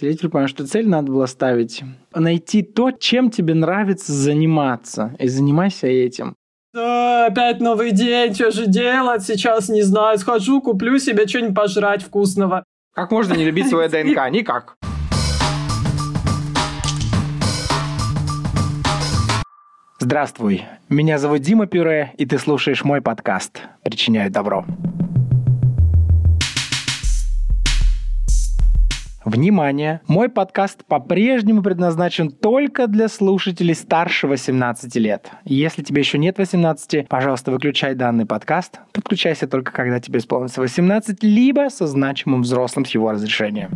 Теперь понимаю, что цель надо было ставить. Найти то, чем тебе нравится заниматься. И занимайся этим. Да, опять новый день, что же делать? Сейчас не знаю. Схожу, куплю себе что-нибудь пожрать вкусного. Как можно не любить свое ДНК? Никак. Здравствуй, меня зовут Дима Пюре, и ты слушаешь мой подкаст «Причиняю добро». Внимание! Мой подкаст по-прежнему предназначен только для слушателей старше 18 лет. Если тебе еще нет 18, пожалуйста, выключай данный подкаст. Подключайся только когда тебе исполнится 18, либо со значимым взрослым с его разрешением.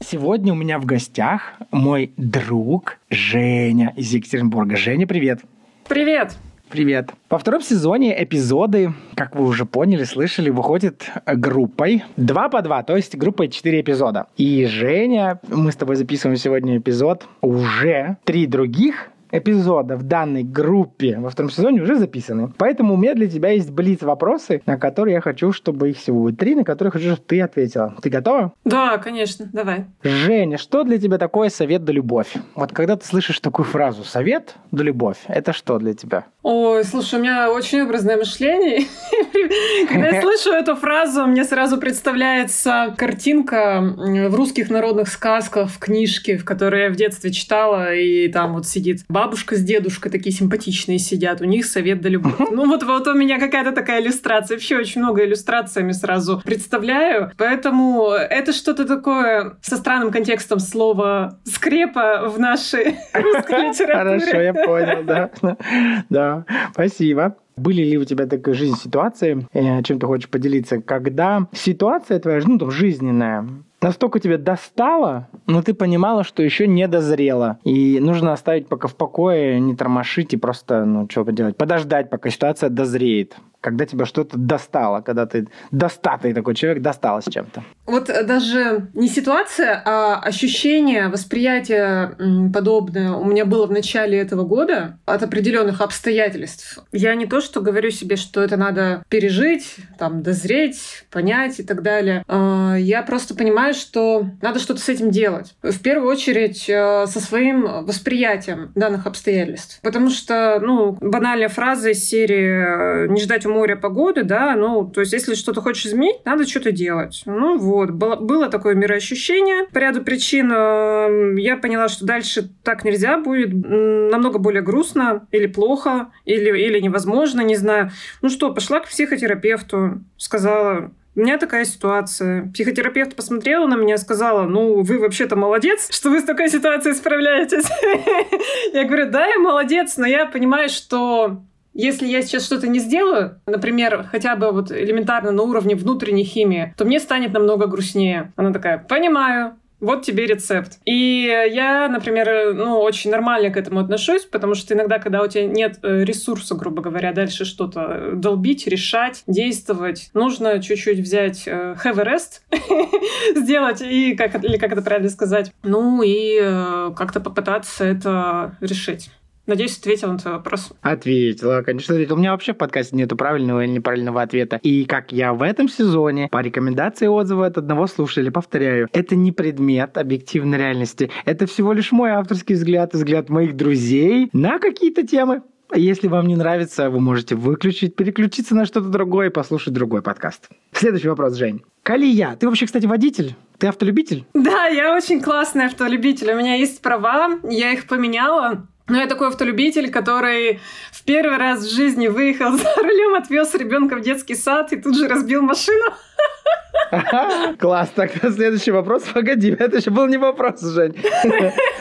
Сегодня у меня в гостях мой друг Женя из Екатеринбурга. Женя, привет! Привет! Привет. Во втором сезоне эпизоды, как вы уже поняли, слышали, выходят группой. Два по два, то есть группой четыре эпизода. И Женя, мы с тобой записываем сегодня эпизод, уже три других эпизода в данной группе во втором сезоне уже записаны. Поэтому у меня для тебя есть блиц вопросы, на которые я хочу, чтобы их всего будет три, на которые хочу, чтобы ты ответила. Ты готова? Да, конечно, давай. Женя, что для тебя такое совет да любовь? Вот когда ты слышишь такую фразу «совет да любовь», это что для тебя? Ой, слушай, у меня очень образное мышление. Когда я слышу эту фразу, мне сразу представляется картинка в русских народных сказках, в книжке, в которой я в детстве читала, и там вот сидит баба бабушка с дедушкой такие симпатичные сидят, у них совет да любовь. Ну вот, вот у меня какая-то такая иллюстрация. Вообще очень много иллюстрациями сразу представляю. Поэтому это что-то такое со странным контекстом слова скрепа в нашей русской литературе. Хорошо, я понял, да. Да, спасибо. Были ли у тебя такая жизнь ситуации, э, чем ты хочешь поделиться, когда ситуация твоя, ну, там, жизненная, настолько тебя достала, но ты понимала, что еще не дозрела. И нужно оставить пока в покое, не тормошить и просто, ну, что поделать, подождать, пока ситуация дозреет когда тебя что-то достало, когда ты достатый такой человек, досталось чем-то? Вот даже не ситуация, а ощущение, восприятие подобное у меня было в начале этого года от определенных обстоятельств. Я не то, что говорю себе, что это надо пережить, там, дозреть, понять и так далее. А, я просто понимаю, что надо что-то с этим делать. В первую очередь э, со своим восприятием данных обстоятельств. Потому что, ну, банальная фраза из серии «не ждать моря погоды», да, ну, то есть если что-то хочешь изменить, надо что-то делать. Ну вот, было, было такое мироощущение. По ряду причин э, я поняла, что дальше так нельзя будет, намного более грустно или плохо, или, или невозможно, не знаю. Ну что, пошла к психотерапевту, сказала, у меня такая ситуация. Психотерапевт посмотрела на меня сказала, ну, вы вообще-то молодец, что вы с такой ситуацией справляетесь. Я говорю, да, я молодец, но я понимаю, что если я сейчас что-то не сделаю, например, хотя бы вот элементарно на уровне внутренней химии, то мне станет намного грустнее. Она такая, понимаю, вот тебе рецепт. И я, например, ну, очень нормально к этому отношусь, потому что иногда, когда у тебя нет э, ресурса, грубо говоря, дальше что-то долбить, решать, действовать, нужно чуть-чуть взять э, have a rest, сделать, и как, или как это правильно сказать, ну и э, как-то попытаться это решить. Надеюсь, ответил на твой вопрос. Ответила, конечно, ответила. У меня вообще в подкасте нету правильного или неправильного ответа. И как я в этом сезоне, по рекомендации отзыва от одного слушателя, повторяю, это не предмет объективной реальности. Это всего лишь мой авторский взгляд и взгляд моих друзей на какие-то темы. Если вам не нравится, вы можете выключить, переключиться на что-то другое и послушать другой подкаст. Следующий вопрос, Жень. Калия, ты вообще, кстати, водитель? Ты автолюбитель? Да, я очень классный автолюбитель. У меня есть права, я их поменяла. Но я такой автолюбитель, который в первый раз в жизни выехал за рулем, отвез ребенка в детский сад и тут же разбил машину. Класс, тогда следующий вопрос. Погоди, это еще был не вопрос, Жень.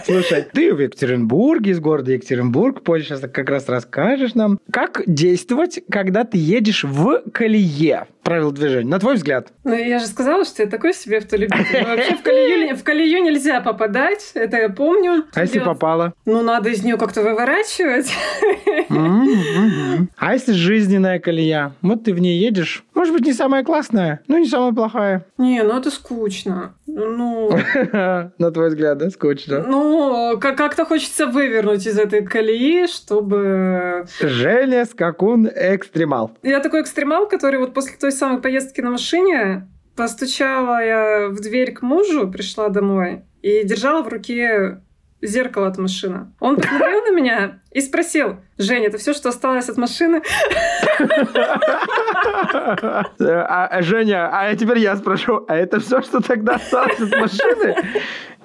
Слушай, ты в Екатеринбурге, из города Екатеринбург, позже сейчас как раз расскажешь нам, как действовать, когда ты едешь в колее правил движения, на твой взгляд? Ну, я же сказала, что я такой себе автолюбитель. Вообще в колею, в колею нельзя попадать, это я помню. А если попала? Ну, надо из нее как-то выворачивать. А если жизненная колея? Вот ты в ней едешь, может быть, не самая классная, но не самая плохая. Не, ну это скучно. Ну... На твой взгляд, да, скучно? Ну, как-то хочется вывернуть из этой колеи, чтобы... Женя Скакун экстремал. Я такой экстремал, который вот после той самой поездки на машине Постучала я в дверь к мужу, пришла домой и держала в руке зеркало от машины. Он посмотрел на меня и спросил, Женя, это все, что осталось от машины? А, Женя, а теперь я спрошу, а это все, что тогда осталось от машины?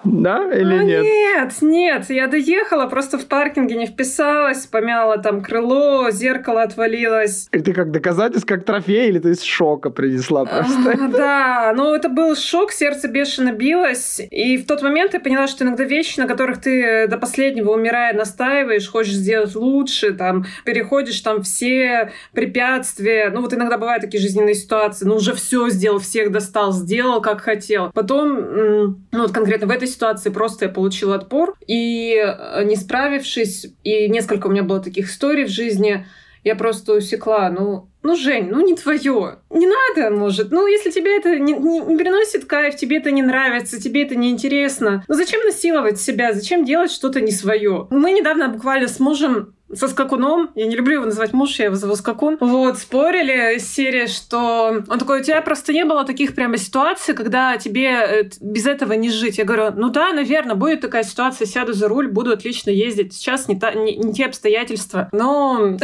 Да или ну, нет? Нет, нет, я доехала, просто в паркинге не вписалась, помяла там крыло, зеркало отвалилось. И ты как доказательство, как трофей, или ты из шока принесла просто? А, да, ну это был шок, сердце бешено билось, и в тот момент я поняла, что иногда вещи, на которых ты до последнего умирая настаиваешь, хочешь сделать лучше, там, переходишь там все препятствия, ну вот иногда бывают такие жизненные ситуации, ну уже все сделал, всех достал, сделал как хотел. Потом, ну вот конкретно в этой ситуации просто я получила отпор, и э, не справившись, и несколько у меня было таких историй в жизни, я просто усекла, ну, ну, Жень, ну не твое. Не надо, может. Ну, если тебе это не, не, не приносит кайф, тебе это не нравится, тебе это не интересно. Ну, зачем насиловать себя? Зачем делать что-то не свое? Мы недавно буквально с мужем со скакуном, я не люблю его называть муж, я его зову скакун, вот, спорили серия, что он такой, у тебя просто не было таких прямо ситуаций, когда тебе э, без этого не жить. Я говорю, ну да, наверное, будет такая ситуация, сяду за руль, буду отлично ездить. Сейчас не, та, не, не те обстоятельства. Но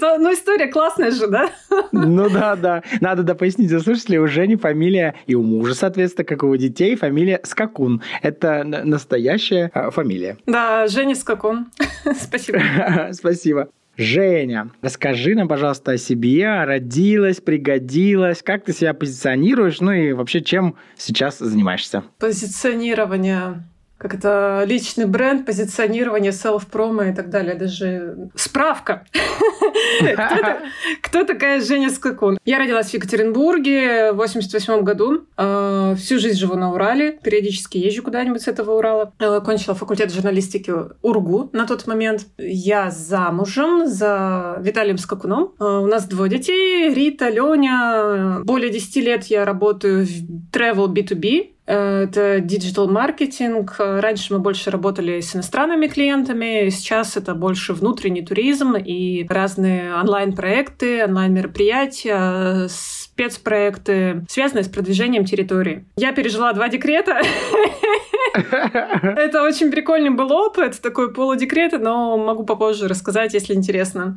ну, история классная же, да? Ну да, да. Надо да пояснить слушателей, у Жени фамилия, и у мужа, соответственно, как и у детей, фамилия Скакун. Это настоящая а, фамилия. Да, Женя Скакун. Спасибо. Спасибо. Женя, расскажи нам, пожалуйста, о себе. Родилась, пригодилась. Как ты себя позиционируешь? Ну и вообще, чем сейчас занимаешься? Позиционирование как это личный бренд, позиционирование, селф-промо и так далее. Даже справка. Кто такая Женя Скакун? Я родилась в Екатеринбурге в 88 году. А, всю жизнь живу на Урале. Периодически езжу куда-нибудь с этого Урала. А, кончила факультет журналистики УРГУ на тот момент. Я замужем за Виталием Скакуном. А, у нас двое детей. Рита, Леня. Более 10 лет я работаю в travel B2B это digital маркетинг. Раньше мы больше работали с иностранными клиентами, сейчас это больше внутренний туризм и разные онлайн-проекты, онлайн-мероприятия, спецпроекты, связанные с продвижением территории. Я пережила два декрета. Это очень прикольный был опыт, такой полудекрет, но могу попозже рассказать, если интересно.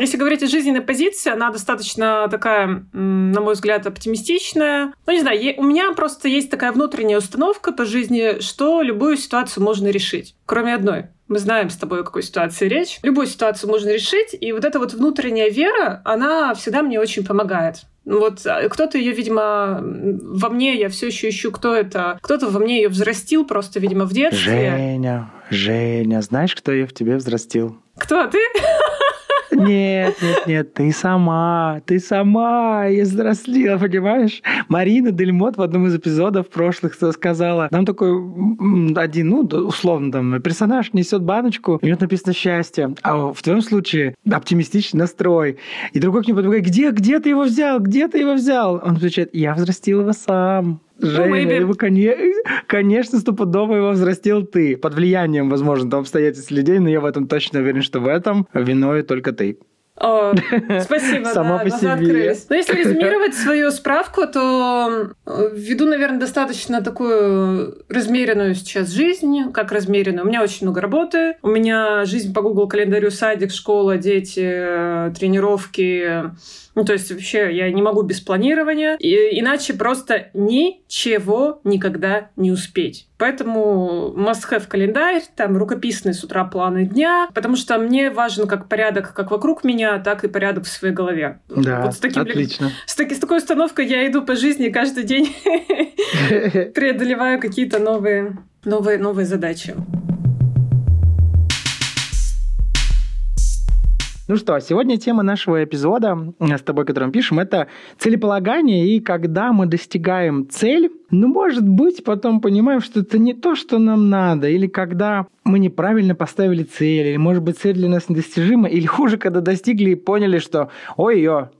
Если говорить о жизненной позиции, она достаточно такая, на мой взгляд, оптимистичная. Ну, не знаю, у меня просто есть такая внутренняя установка по жизни, что любую ситуацию можно решить, кроме одной. Мы знаем с тобой, о какой ситуации речь. Любую ситуацию можно решить, и вот эта вот внутренняя вера, она всегда мне очень помогает. Вот а, кто-то ее, видимо, во мне, я все еще ищу, кто это. Кто-то во мне ее взрастил просто, видимо, в детстве. Женя, Женя, знаешь, кто ее в тебе взрастил? Кто ты? Нет, нет, нет, ты сама, ты сама и взрослела, понимаешь? Марина Дельмот в одном из эпизодов прошлых сказала, нам такой один, ну, условно, там, персонаж несет баночку, у него написано «счастье», а в твоем случае оптимистичный настрой. И другой к нему подбегает, где, где ты его взял, где ты его взял? Он отвечает, я взрастил его сам. Женя, его, конечно, стопудово его взрастил ты. Под влиянием, возможно, там обстоятельств людей, но я в этом точно уверен, что в этом виной только ты. О, спасибо, Сама да, по себе. открылись. Но если резюмировать свою справку, то э, веду, наверное, достаточно такую размеренную сейчас жизнь. Как размеренную? У меня очень много работы. У меня жизнь по Google календарю, садик, школа, дети, э, тренировки, ну, то есть вообще я не могу без планирования, и, иначе просто ничего никогда не успеть. Поэтому must-have календарь, там рукописные с утра планы дня, потому что мне важен как порядок как вокруг меня, так и порядок в своей голове. Да, вот с таким, отлично. С, таки, с такой установкой я иду по жизни каждый день преодолеваю какие-то новые, новые, новые задачи. Ну что, сегодня тема нашего эпизода с тобой, которым пишем, это целеполагание, и когда мы достигаем цель, ну, может быть, потом понимаем, что это не то, что нам надо, или когда мы неправильно поставили цель, или, может быть, цель для нас недостижима, или хуже, когда достигли и поняли, что ой-ё,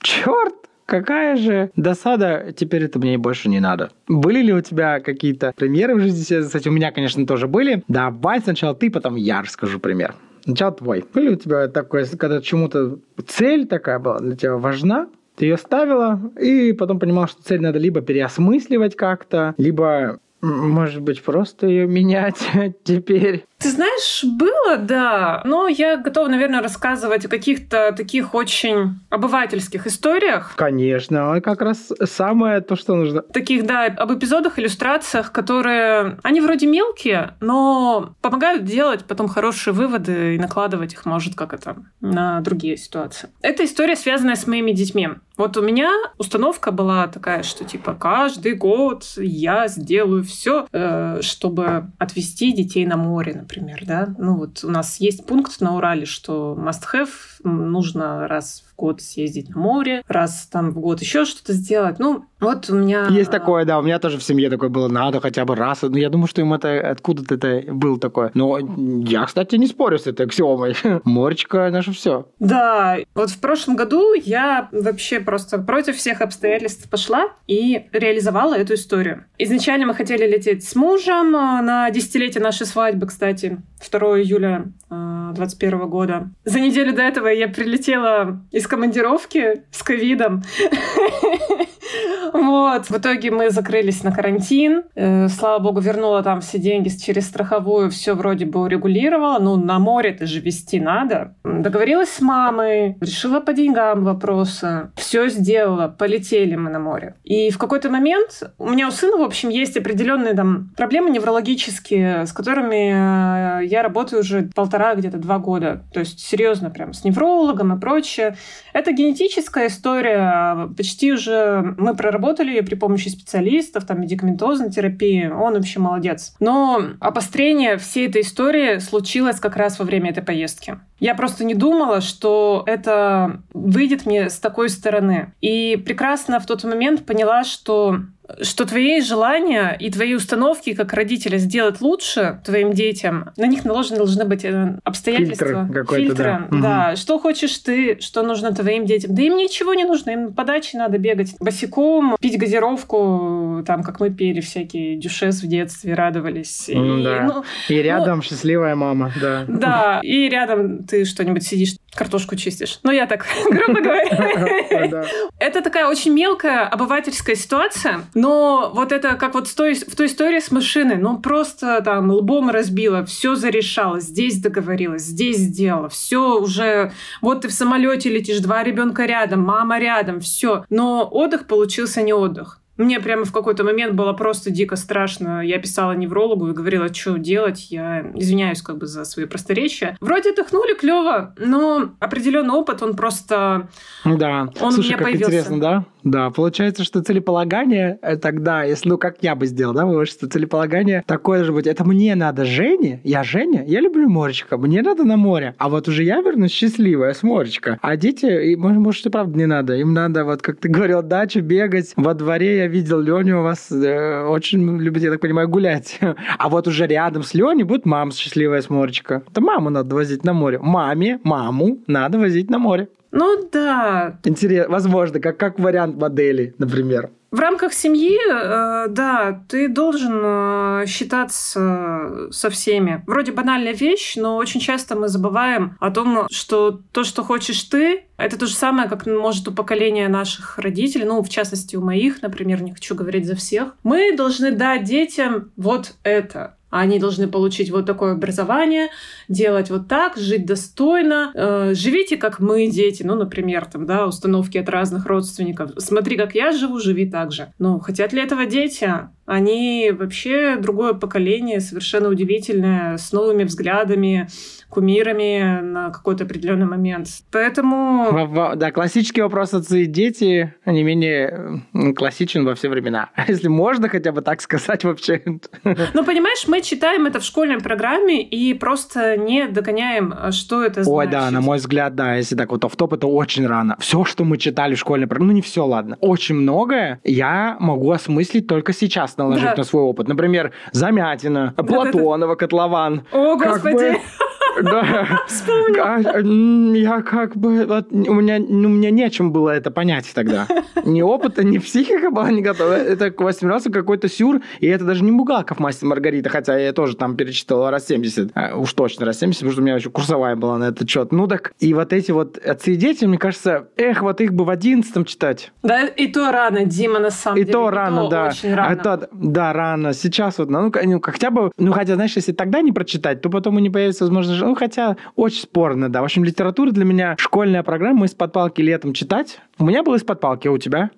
черт, какая же досада, теперь это мне больше не надо. Были ли у тебя какие-то примеры в жизни? Кстати, у меня, конечно, тоже были. Давай сначала ты, потом я расскажу пример. Сначала твой. Были у тебя такое, когда чему-то цель такая была для тебя важна, Ты ее ставила, и потом понимал, что цель надо либо переосмысливать как-то, либо может быть, просто ее менять теперь? Ты знаешь, было, да, но я готова, наверное, рассказывать о каких-то таких очень обывательских историях. Конечно, а как раз самое то, что нужно. Таких, да, об эпизодах, иллюстрациях, которые, они вроде мелкие, но помогают делать потом хорошие выводы и накладывать их, может, как это, на другие ситуации. Эта история связана с моими детьми. Вот у меня установка была такая, что типа каждый год я сделаю все, э, чтобы отвезти детей на море, например, да. Ну вот у нас есть пункт на Урале, что must have нужно раз год съездить на море, раз там в год еще что-то сделать. Ну, вот у меня... Есть такое, да, у меня тоже в семье такое было, надо хотя бы раз. Ну, я думаю, что им это откуда-то это было такое. Но я, кстати, не спорю с этой аксиомой. Моречка наше все. Да, вот в прошлом году я вообще просто против всех обстоятельств пошла и реализовала эту историю. Изначально мы хотели лететь с мужем а, на десятилетие нашей свадьбы, кстати, 2 июля 2021 года. За неделю до этого я прилетела из командировки с ковидом. Вот. В итоге мы закрылись на карантин. Э, слава богу, вернула там все деньги через страховую, все вроде бы урегулировала. Ну, на море ты же вести надо. Договорилась с мамой, решила по деньгам вопросы. Все сделала, полетели мы на море. И в какой-то момент у меня у сына, в общем, есть определенные там проблемы неврологические, с которыми э, я работаю уже полтора, где-то два года. То есть серьезно прям с неврологом и прочее. Это генетическая история. Почти уже мы проработали ее при помощи специалистов, там, медикаментозной терапии. Он вообще молодец. Но обострение всей этой истории случилось как раз во время этой поездки. Я просто не думала, что это выйдет мне с такой стороны. И прекрасно в тот момент поняла, что что твои желания и твои установки как родителя сделать лучше твоим детям, на них наложены должны быть э, обстоятельства, Фильтр фильтры. Да. да. Угу. Что хочешь ты, что нужно твоим детям. Да им ничего не нужно, им по даче надо бегать босиком, пить газировку, там, как мы пели всякие дюшес в детстве, радовались. Ну, и, да. ну, и рядом ну, счастливая мама, да. Да, и рядом ты что-нибудь сидишь, картошку чистишь. Ну, я так, грубо говоря. Это такая очень мелкая обывательская ситуация, но вот это как вот в той, в той истории с машиной, ну просто там лбом разбила, все зарешала, здесь договорилась, здесь сделала, все уже, вот ты в самолете летишь, два ребенка рядом, мама рядом, все. Но отдых получился не отдых. Мне прямо в какой-то момент было просто дико страшно. Я писала неврологу и говорила, что делать. Я извиняюсь как бы за свои просторечия. Вроде отдохнули клево, но определенный опыт, он просто... Да. Он Слушай, у меня как появился. интересно, да? Да, получается, что целеполагание э, тогда, если, ну, как я бы сделал, да, вывод, что целеполагание такое же быть. Это мне надо Жене, я Женя, я люблю моречка, мне надо на море. А вот уже я вернусь счастливая с моречка. А дети, может, может, и правда не надо. Им надо, вот как ты говорил, дачу, бегать. Во дворе я видел Леню у вас э, очень любит, я так понимаю, гулять. А вот уже рядом с Леней будет мама счастливая с моречка. Это маму надо возить на море. Маме, маму надо возить на море. Ну да. Интересно, возможно, как, как вариант модели, например. В рамках семьи, э, да, ты должен э, считаться со всеми. Вроде банальная вещь, но очень часто мы забываем о том, что то, что хочешь ты, это то же самое, как может у поколения наших родителей, ну, в частности, у моих, например, не хочу говорить за всех. Мы должны дать детям вот это. Они должны получить вот такое образование, делать вот так, жить достойно. Э, живите, как мы, дети. Ну, например, там, да, установки от разных родственников. Смотри, как я живу, живи так же. Ну, хотят ли этого дети? Они вообще другое поколение, совершенно удивительное, с новыми взглядами, кумирами на какой-то определенный момент. Поэтому... Да, классический вопрос отцы и дети не менее классичен во все времена. Если можно хотя бы так сказать вообще. Ну, понимаешь, мы читаем это в школьной программе и просто не догоняем, что это значит. Ой, да, на мой взгляд, да, если так вот в топ это очень рано. Все, что мы читали в школьной программе, ну не все, ладно. Очень многое я могу осмыслить только сейчас, наложить да. на свой опыт. Например, Замятина, Платонова, Котлован. О, Господи! Да. Вспомнил. А, Я как бы... вот У меня, ну, у меня нечем было это понять тогда. Ни опыта, ни психика была не готова. Это к 8 раз какой-то сюр. И это даже не Бугаков мастер Маргарита, хотя я тоже там перечитал раз 70. А, Уж точно раз 70, потому что у меня еще курсовая была на этот счет. Ну так, и вот эти вот отцы и дети, мне кажется, эх, вот их бы в 11 читать. Да, и то рано, Дима, на самом И деле. то рано, да. Очень рано. А то- да, рано. Сейчас вот, ну, ну, хотя бы, ну, хотя, знаешь, если тогда не прочитать, то потом и не появится возможность, ну, хотя очень спорно, да. В общем, литература для меня школьная программа из-под палки летом читать. У меня было из-под палки, а у тебя?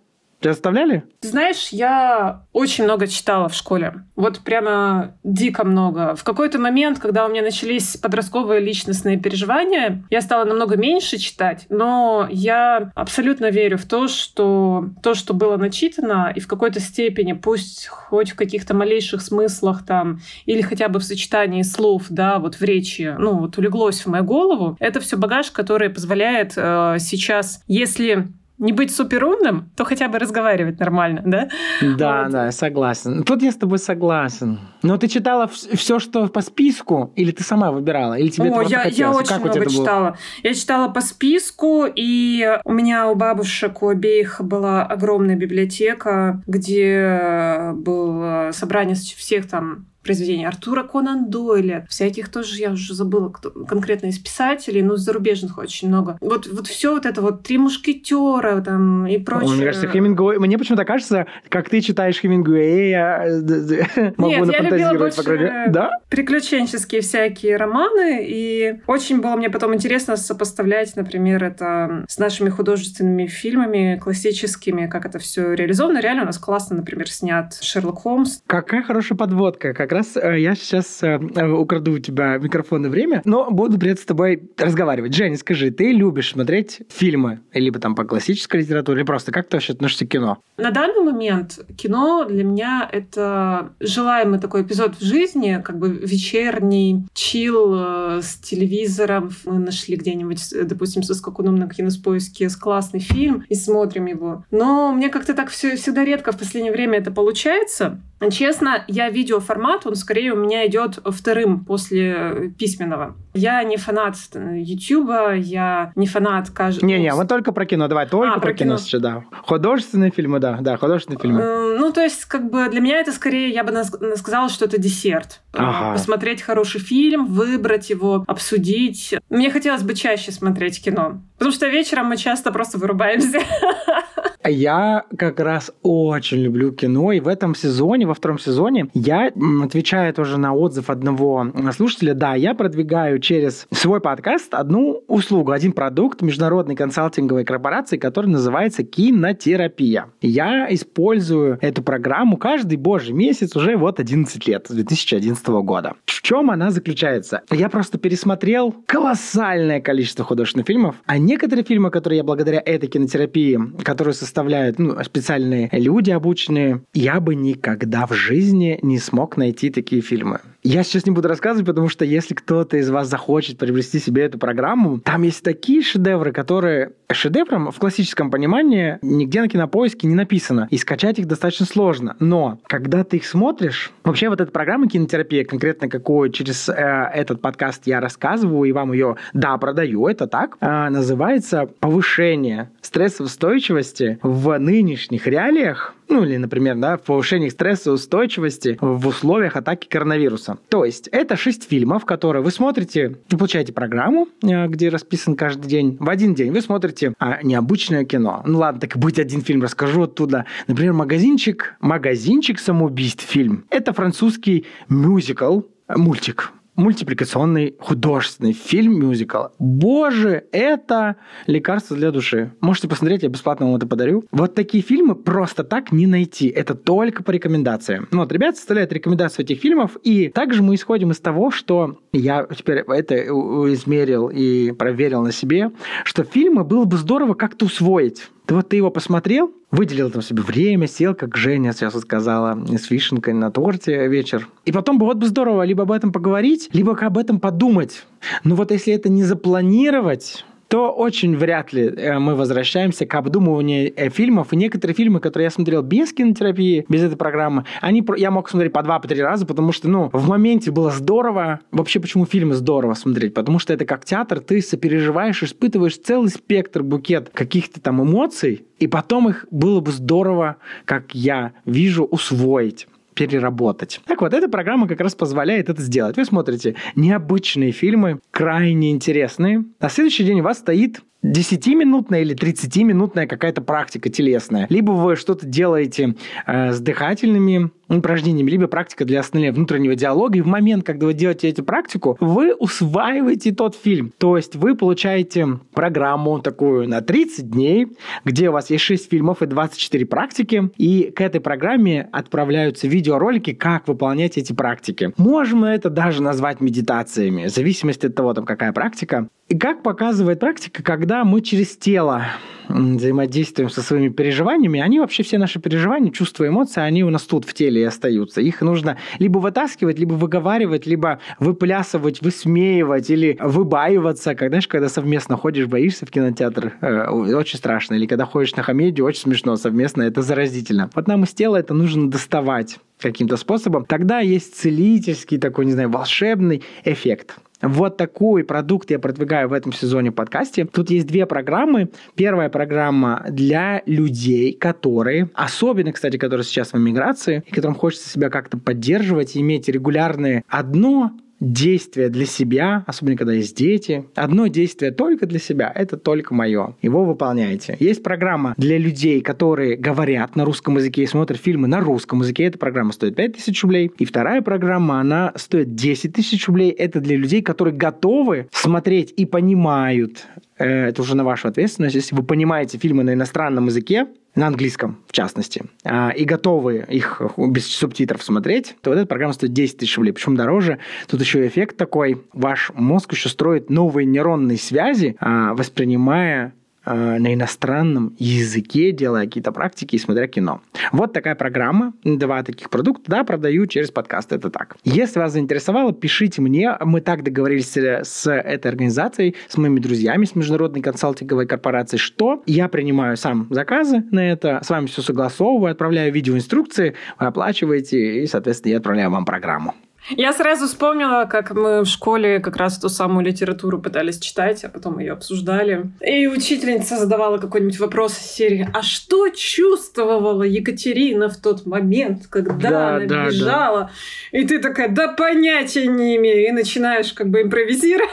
Ты знаешь, я очень много читала в школе. Вот прямо дико много. В какой-то момент, когда у меня начались подростковые личностные переживания, я стала намного меньше читать, но я абсолютно верю в то, что то, что было начитано, и в какой-то степени, пусть хоть в каких-то малейших смыслах там, или хотя бы в сочетании слов, да, вот в речи, ну, вот улеглось в мою голову, это все багаж, который позволяет э, сейчас, если не быть суперумным, то хотя бы разговаривать нормально, да? Да, Вот. да, согласен. Тут я с тобой согласен. Но ты читала все, что по списку, или ты сама выбирала, или тебе это О, просто я, я очень Как много это читала. Я читала по списку, и у меня у бабушек у обеих была огромная библиотека, где было собрание всех там произведений Артура Конан Дойля, всяких тоже, я уже забыла, кто, конкретно из писателей, но зарубежных очень много. Вот, вот все вот это вот «Три мушкетера» там и прочее. Мне кажется, Хемингуэй... Мне почему-то кажется, как ты читаешь Хемингуэя, э, могу Нет, я любила больше по крайней мере. Да? приключенческие всякие романы, и очень было мне потом интересно сопоставлять, например, это с нашими художественными фильмами классическими, как это все реализовано. Реально у нас классно, например, снят Шерлок Холмс. Какая хорошая подводка. Как раз э, я сейчас э, э, украду у тебя микрофон и время, но буду при этом с тобой разговаривать. Женя, скажи, ты любишь смотреть фильмы? Либо там по классической литературе, или просто как ты вообще относишься к кино? На данный момент кино для меня это желаемый такой эпизод в жизни, как бы вечерний чил э, с телевизором. Мы нашли где-нибудь, э, допустим, со скакуном на киноспоиске с классный фильм и смотрим его. Но мне как-то так все, всегда редко в последнее время это получается. Честно, я видеоформат, он скорее у меня идет вторым после э, письменного. Я не фанат э, Ютуба, я не фанат каждого... Не-не, мы только про кино. Давай, только А, про, про кино кино. сейчас, да. Художественные фильмы, да, да, художественные фильмы. Э, Ну, то есть, как бы для меня это скорее, я бы сказала, что это десерт. Ага. Посмотреть хороший фильм, выбрать его, обсудить. Мне хотелось бы чаще смотреть кино. Потому что вечером мы часто просто вырубаемся. Я как раз очень люблю кино, и в этом сезоне, во втором сезоне, я, отвечая тоже на отзыв одного слушателя, да, я продвигаю через свой подкаст одну услугу, один продукт международной консалтинговой корпорации, который называется кинотерапия. Я использую эту программу каждый божий месяц уже вот 11 лет, с 2011 года. В чем она заключается? Я просто пересмотрел колоссальное количество художественных фильмов, а некоторые фильмы, которые я благодаря этой кинотерапии, которую составляют ну, специальные люди обученные, я бы никогда в жизни не смог найти такие фильмы. Я сейчас не буду рассказывать, потому что если кто-то из вас захочет приобрести себе эту программу, там есть такие шедевры, которые шедевром в классическом понимании нигде на кинопоиске не написано. И скачать их достаточно сложно. Но когда ты их смотришь, вообще вот эта программа кинотерапия, конкретно какую через э, этот подкаст я рассказываю и вам ее, да, продаю, это так, э, называется повышение стрессоустойчивости в нынешних реалиях ну или, например, да, в повышении стрессоустойчивости в условиях атаки коронавируса. То есть это шесть фильмов, которые вы смотрите, вы получаете программу, э, где расписан каждый день. В один день вы смотрите а, необычное кино. Ну ладно, так и быть, один фильм расскажу оттуда. Например, магазинчик, магазинчик самоубийств фильм. Это французский мюзикл, мультик мультипликационный художественный фильм-мюзикл. Боже, это лекарство для души. Можете посмотреть, я бесплатно вам это подарю. Вот такие фильмы просто так не найти. Это только по рекомендациям. Ну, вот ребята составляют рекомендации этих фильмов, и также мы исходим из того, что я теперь это измерил и проверил на себе, что фильмы было бы здорово как-то усвоить. Ты вот ты его посмотрел, выделил там себе время, сел, как Женя сейчас сказала, с вишенкой на торте вечер. И потом бы вот бы здорово либо об этом поговорить, либо об этом подумать. Но вот если это не запланировать, то очень вряд ли э, мы возвращаемся к обдумыванию э, фильмов. И некоторые фильмы, которые я смотрел без кинотерапии, без этой программы, они, я мог смотреть по два, по три раза, потому что, ну, в моменте было здорово. Вообще, почему фильмы здорово смотреть? Потому что это как театр, ты сопереживаешь, испытываешь целый спектр, букет каких-то там эмоций, и потом их было бы здорово, как я вижу, усвоить переработать. Так вот, эта программа как раз позволяет это сделать. Вы смотрите необычные фильмы, крайне интересные. На следующий день у вас стоит 10-минутная или 30-минутная какая-то практика телесная. Либо вы что-то делаете э, с дыхательными упражнениями, либо практика для остановления внутреннего диалога. И в момент, когда вы делаете эту практику, вы усваиваете тот фильм. То есть вы получаете программу такую на 30 дней, где у вас есть 6 фильмов и 24 практики. И к этой программе отправляются видеоролики, как выполнять эти практики. Можно это даже назвать медитациями, в зависимости от того, там, какая практика. И как показывает практика, когда мы через тело взаимодействуем со своими переживаниями, они вообще все наши переживания, чувства, эмоции, они у нас тут в теле и остаются. Их нужно либо вытаскивать, либо выговаривать, либо выплясывать, высмеивать или выбаиваться. Когда, знаешь, когда совместно ходишь, боишься в кинотеатр, э, очень страшно. Или когда ходишь на комедию, очень смешно совместно, это заразительно. Вот нам из тела это нужно доставать каким-то способом. Тогда есть целительский такой, не знаю, волшебный эффект. Вот такой продукт я продвигаю в этом сезоне подкасте. Тут есть две программы. Первая программа для людей, которые, особенно, кстати, которые сейчас в эмиграции, и которым хочется себя как-то поддерживать иметь регулярные одно действие для себя, особенно когда есть дети. Одно действие только для себя, это только мое. Его выполняйте. Есть программа для людей, которые говорят на русском языке и смотрят фильмы на русском языке. Эта программа стоит 5000 рублей. И вторая программа, она стоит 10 тысяч рублей. Это для людей, которые готовы смотреть и понимают Э, это уже на вашу ответственность. Если вы понимаете фильмы на иностранном языке, на английском в частности, а, и готовы их без субтитров смотреть, то вот эта программа стоит 10 тысяч рублей. Причем дороже. Тут еще эффект такой. Ваш мозг еще строит новые нейронные связи, а, воспринимая Э, на иностранном языке, делая какие-то практики и смотря кино. Вот такая программа, два таких продукта, да, продаю через подкаст, это так. Если вас заинтересовало, пишите мне, мы так договорились с этой организацией, с моими друзьями, с международной консалтинговой корпорацией, что я принимаю сам заказы на это, с вами все согласовываю, отправляю видеоинструкции, вы оплачиваете, и, соответственно, я отправляю вам программу. Я сразу вспомнила, как мы в школе как раз ту самую литературу пытались читать, а потом ее обсуждали. И учительница задавала какой-нибудь вопрос из серии «А что чувствовала Екатерина в тот момент, когда да, она да, бежала?» да. И ты такая «Да понятия не имею!» И начинаешь как бы импровизировать.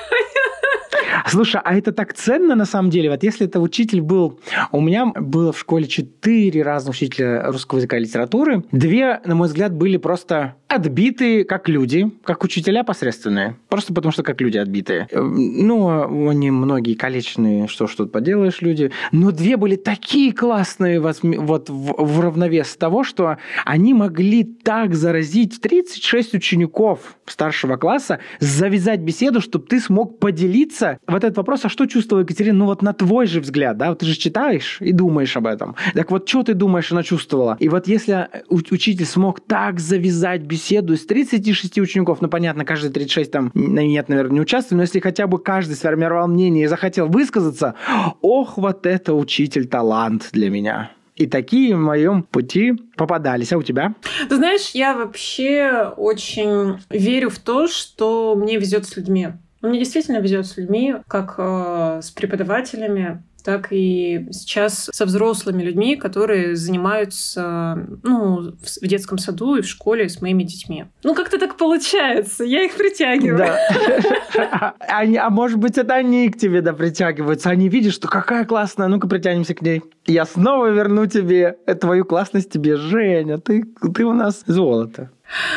Слушай, а это так ценно на самом деле. Вот если это учитель был... У меня было в школе четыре разных учителя русского языка и литературы. Две, на мой взгляд, были просто отбитые как люди, как учителя посредственные. Просто потому что как люди отбитые. Ну, они многие калечные, что ж тут поделаешь, люди. Но две были такие классные вот, в, в равновес того, что они могли так заразить 36 учеников старшего класса, завязать беседу, чтобы ты смог поделиться. Вот этот вопрос, а что чувствовала Екатерина? Ну вот на твой же взгляд, да, вот ты же читаешь и думаешь об этом. Так вот, что ты думаешь, она чувствовала? И вот если учитель смог так завязать беседу из 36 учеников, ну понятно, каждый 36 там нет, наверное, не участвует, но если хотя бы каждый сформировал мнение и захотел высказаться, ох, вот это учитель талант для меня. И такие в моем пути попадались. А у тебя? Ты знаешь, я вообще очень верю в то, что мне везет с людьми. Мне действительно везет с людьми, как э, с преподавателями, так и сейчас со взрослыми людьми, которые занимаются ну, в детском саду и в школе с моими детьми. Ну, как-то так получается. Я их притягиваю. Да. А может быть, это они к тебе да, притягиваются. Они видят, что какая классная, ну-ка притянемся к ней. Я снова верну тебе твою классность тебе, Женя. Ты, ты у нас золото.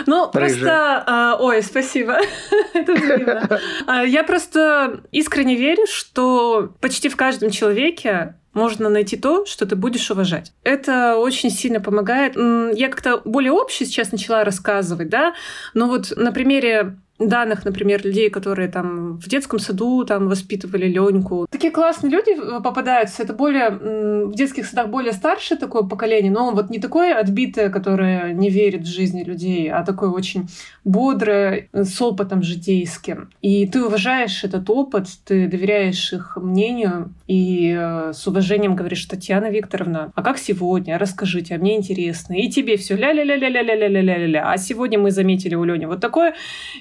Ну, Рыжая. просто... А, ой, спасибо. Это взаимно. А, я просто искренне верю, что почти в каждом человеке можно найти то, что ты будешь уважать. Это очень сильно помогает. Я как-то более общее сейчас начала рассказывать, да, но вот на примере данных, например, людей, которые там в детском саду там воспитывали Леньку. Такие классные люди попадаются. Это более в детских садах более старшее такое поколение, но вот не такое отбитое, которое не верит в жизни людей, а такое очень бодрое, с опытом житейским. И ты уважаешь этот опыт, ты доверяешь их мнению и э, с уважением говоришь, Татьяна Викторовна, а как сегодня? Расскажите, а мне интересно. И тебе все ля-ля-ля-ля-ля-ля-ля-ля-ля-ля. А сегодня мы заметили у Лени вот такое.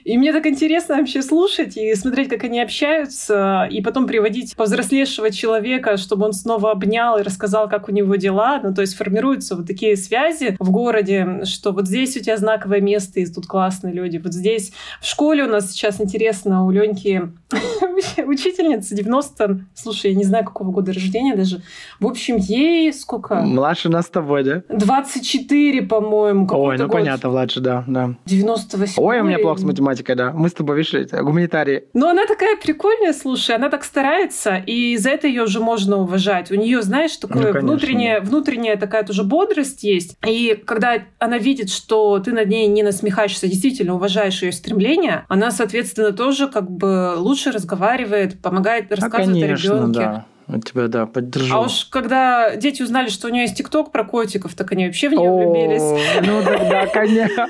И мне так интересно вообще слушать и смотреть, как они общаются, и потом приводить повзрослевшего человека, чтобы он снова обнял и рассказал, как у него дела. Ну, то есть формируются вот такие связи в городе, что вот здесь у тебя знаковое место, и тут классные люди. Вот здесь в школе у нас сейчас интересно, у Леньки учительница 90, слушай, я не знаю, какого года рождения даже. В общем, ей сколько? Младше нас с тобой, да? 24, по-моему. Ой, ну год. понятно, младше, да, да. 98 Ой, у меня плохо с математикой, да. Мы с тобой, видишь, гуманитарии. Но она такая прикольная, слушай, она так старается, и за это ее уже можно уважать. У нее, знаешь, такое ну, внутренняя, внутренняя такая тоже бодрость есть. И когда она видит, что ты над ней не насмехаешься, действительно уважаешь ее стремления, она, соответственно, тоже как бы лучше разговаривает, помогает рассказывать а, конечно, о ребенке. Да тебя, да, поддержу. А уж когда дети узнали, что у нее есть ТикТок про котиков, так они вообще в нее влюбились. Ну да, конечно.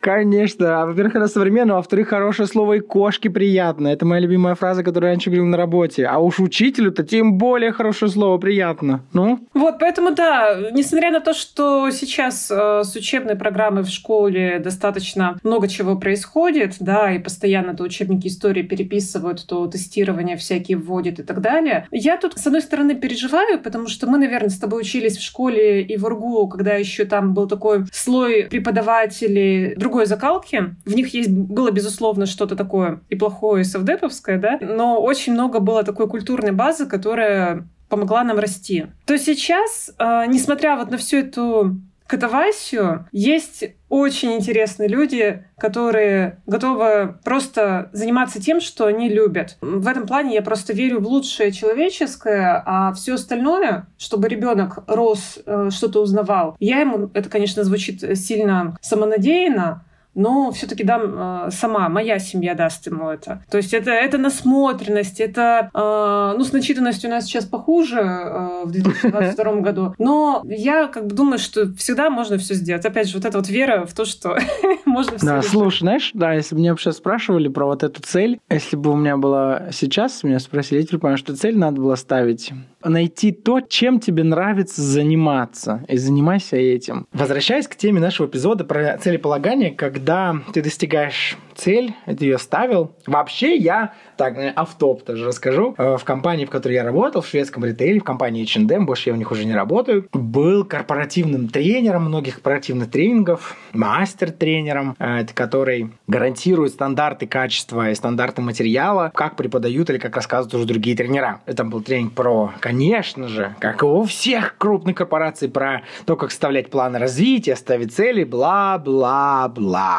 Конечно. Во-первых, она современная, а во-вторых, хорошее слово и кошки приятно. Это моя любимая фраза, которую я раньше говорил на работе. А уж учителю-то тем более хорошее слово приятно. Ну? Вот, поэтому да, несмотря на то, что сейчас э, с учебной программой в школе достаточно много чего происходит, да, и постоянно то учебники истории переписывают, то тестирование всякие вводят и так далее, я тут с одной стороны, переживаю, потому что мы, наверное, с тобой учились в школе и в УРГУ, когда еще там был такой слой преподавателей другой закалки. В них есть было, безусловно, что-то такое и плохое, и совдеповское, да, но очень много было такой культурной базы, которая помогла нам расти. То сейчас, э, несмотря вот на всю эту катавасию, есть очень интересные люди, которые готовы просто заниматься тем, что они любят. В этом плане я просто верю в лучшее человеческое, а все остальное, чтобы ребенок рос, э, что-то узнавал, я ему, это, конечно, звучит сильно самонадеянно, но все-таки дам э, сама, моя семья даст ему это. То есть это, это насмотренность, это, э, ну, с начитанностью у нас сейчас похуже э, в 2022 году, но я как бы думаю, что всегда можно все сделать. Опять же, вот эта вот вера в то, что можно все Да, слушай, знаешь, да, если бы меня вообще спрашивали про вот эту цель, если бы у меня была сейчас, меня спросили, я теперь понимаю, что цель надо было ставить найти то, чем тебе нравится заниматься, и занимайся этим. Возвращаясь к теме нашего эпизода про целеполагание, когда ты достигаешь цель, ты ее ставил. Вообще я, так, автоп тоже расскажу, э, в компании, в которой я работал, в шведском ритейле, в компании H&M, больше я у них уже не работаю, был корпоративным тренером многих корпоративных тренингов, мастер-тренером, э, который гарантирует стандарты качества и стандарты материала, как преподают или как рассказывают уже другие тренера. Это был тренинг про, конечно же, как и у всех крупных корпораций, про то, как составлять планы развития, ставить цели, бла-бла-бла.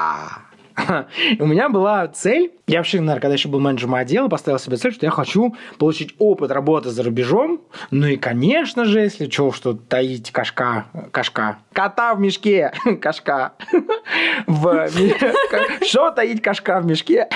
У меня была цель, я вообще, наверное, когда еще был менеджером отдела, поставил себе цель, что я хочу получить опыт работы за рубежом. Ну и, конечно же, если что, что таить кашка, кашка, кота в мешке, кашка, в что таить кашка в мешке,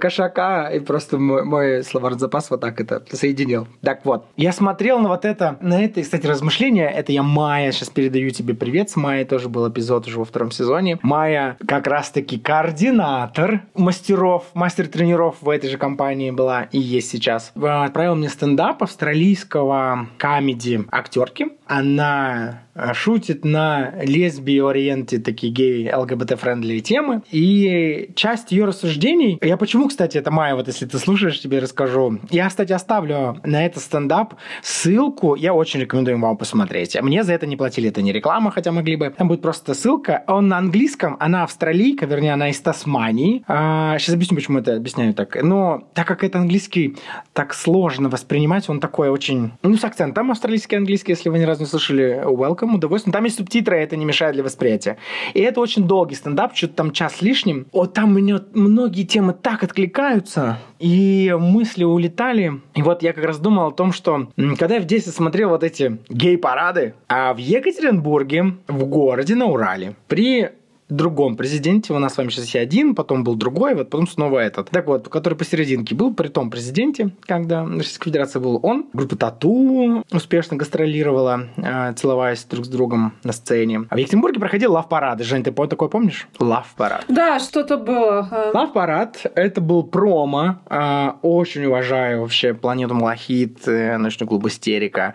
кошака, и просто мой словарный запас вот так это соединил. Так вот, я смотрел на вот это, на это, кстати, размышления, это я Майя, сейчас передаю тебе привет, с Майей тоже был эпизод уже во втором сезоне. Майя как раз-таки координатор координатор мастеров, мастер тренеров в этой же компании была и есть сейчас. Отправил мне стендап австралийского comedy актерки. Она э, шутит на lesbi-oriented, такие гей, ЛГБТ- friendly темы. И часть ее рассуждений... Я почему, кстати, это Майя, вот если ты слушаешь, тебе расскажу. Я, кстати, оставлю на этот стендап ссылку. Я очень рекомендую вам посмотреть. Мне за это не платили, это не реклама, хотя могли бы. Там будет просто ссылка. Он на английском, она австралийка, вернее, она из Тасмании. А, сейчас объясню, почему это объясняю так. Но так как это английский так сложно воспринимать, он такой очень... Ну, с акцентом австралийский английский, если вы ни разу не слышали Welcome, удовольствие. Там есть субтитры, это не мешает для восприятия. И это очень долгий стендап, что-то там час лишним. Вот там мне многие темы так откликаются, и мысли улетали. И вот я как раз думал о том, что когда я в детстве смотрел вот эти гей-парады, а в Екатеринбурге, в городе на Урале, при другом президенте. У нас с вами сейчас есть один, потом был другой, вот потом снова этот. Так вот, который посерединке был при том президенте, когда Российская Федерация был он. Группа Тату успешно гастролировала, э, целоваясь друг с другом на сцене. А в Екатеринбурге проходил лав-парад. Жень, ты такой помнишь? Лав-парад. Да, что-то было. Лав-парад – это был промо. Э, очень уважаю вообще планету Малахит, э, ночной клуб Истерика,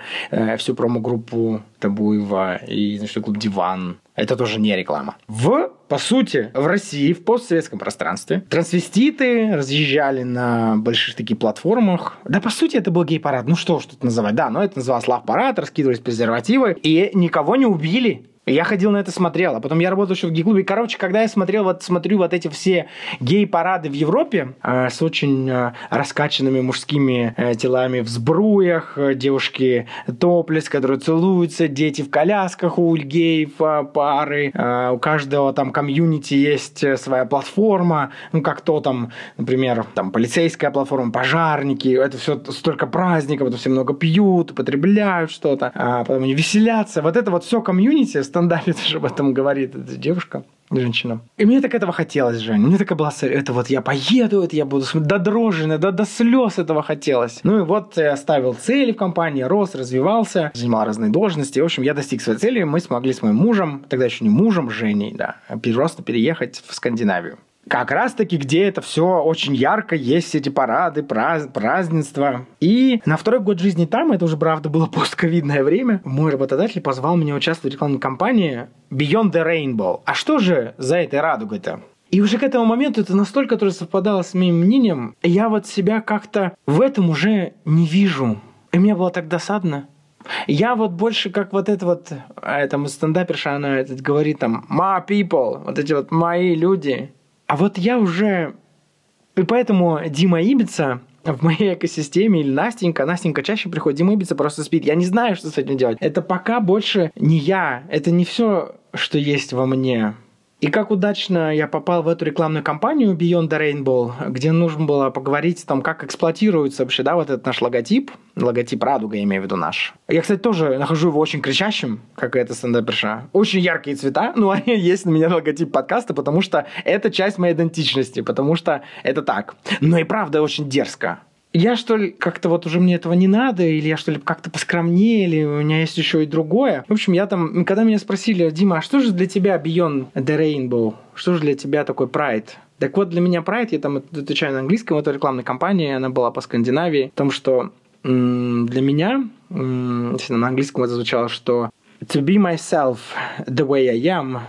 всю промо-группу Табуева и ночной клуб Диван. Это тоже не реклама. В, по сути, в России, в постсоветском пространстве, трансвеститы разъезжали на больших таких платформах. Да, по сути, это был гей-парад. Ну что ж тут называть? Да, но это называлось лав-парад, раскидывались презервативы. И никого не убили. Я ходил на это смотрел, а потом я работал еще в гей-клубе. Короче, когда я смотрел, вот смотрю вот эти все гей-парады в Европе э, с очень э, раскачанными мужскими э, телами в сбруях, э, девушки топлес, которые целуются, дети в колясках у геев э, пары, э, у каждого там комьюнити есть э, своя платформа, ну как то там, например, там полицейская платформа, пожарники, это все столько праздников, это все много пьют, употребляют что-то, а потом они веселятся. Вот это вот все комьюнити стендапе тоже об этом говорит эта девушка женщина. И мне так этого хотелось, Жень. Мне такая была это вот я поеду, это я буду до дрожи, до, до слез этого хотелось. Ну и вот я ставил цели в компании, рос, развивался, занимал разные должности. В общем, я достиг своей цели, мы смогли с моим мужем, тогда еще не мужем, Женей, да, просто переехать в Скандинавию как раз-таки, где это все очень ярко, есть эти парады, праз, празднества. И на второй год жизни там, это уже, правда, было постковидное время, мой работодатель позвал меня участвовать в рекламной кампании Beyond the Rainbow. А что же за этой радугой-то? И уже к этому моменту это настолько тоже совпадало с моим мнением, я вот себя как-то в этом уже не вижу. И мне было так досадно. Я вот больше как вот это вот, а этому стендаперша, она этот говорит там, my people, вот эти вот мои люди, а вот я уже... И поэтому Дима Ибица в моей экосистеме или Настенька, Настенька чаще приходит, Дима Ибица просто спит. Я не знаю, что с этим делать. Это пока больше не я. Это не все, что есть во мне. И как удачно я попал в эту рекламную кампанию Beyond the Rainbow, где нужно было поговорить о том, как эксплуатируется вообще, да, вот этот наш логотип, логотип радуга, я имею в виду наш. Я, кстати, тоже нахожу его очень кричащим, как и эта стендаперша. Очень яркие цвета, ну, они есть на меня логотип подкаста, потому что это часть моей идентичности, потому что это так. Но и правда очень дерзко я что ли как-то вот уже мне этого не надо, или я что ли как-то поскромнее, или у меня есть еще и другое. В общем, я там, когда меня спросили, Дима, а что же для тебя Beyond the Rainbow? Что же для тебя такой Pride? Так вот, для меня Pride, я там отвечаю на английском, это рекламная кампания, она была по Скандинавии, в том, что для меня, если на английском это звучало, что to be myself the way I am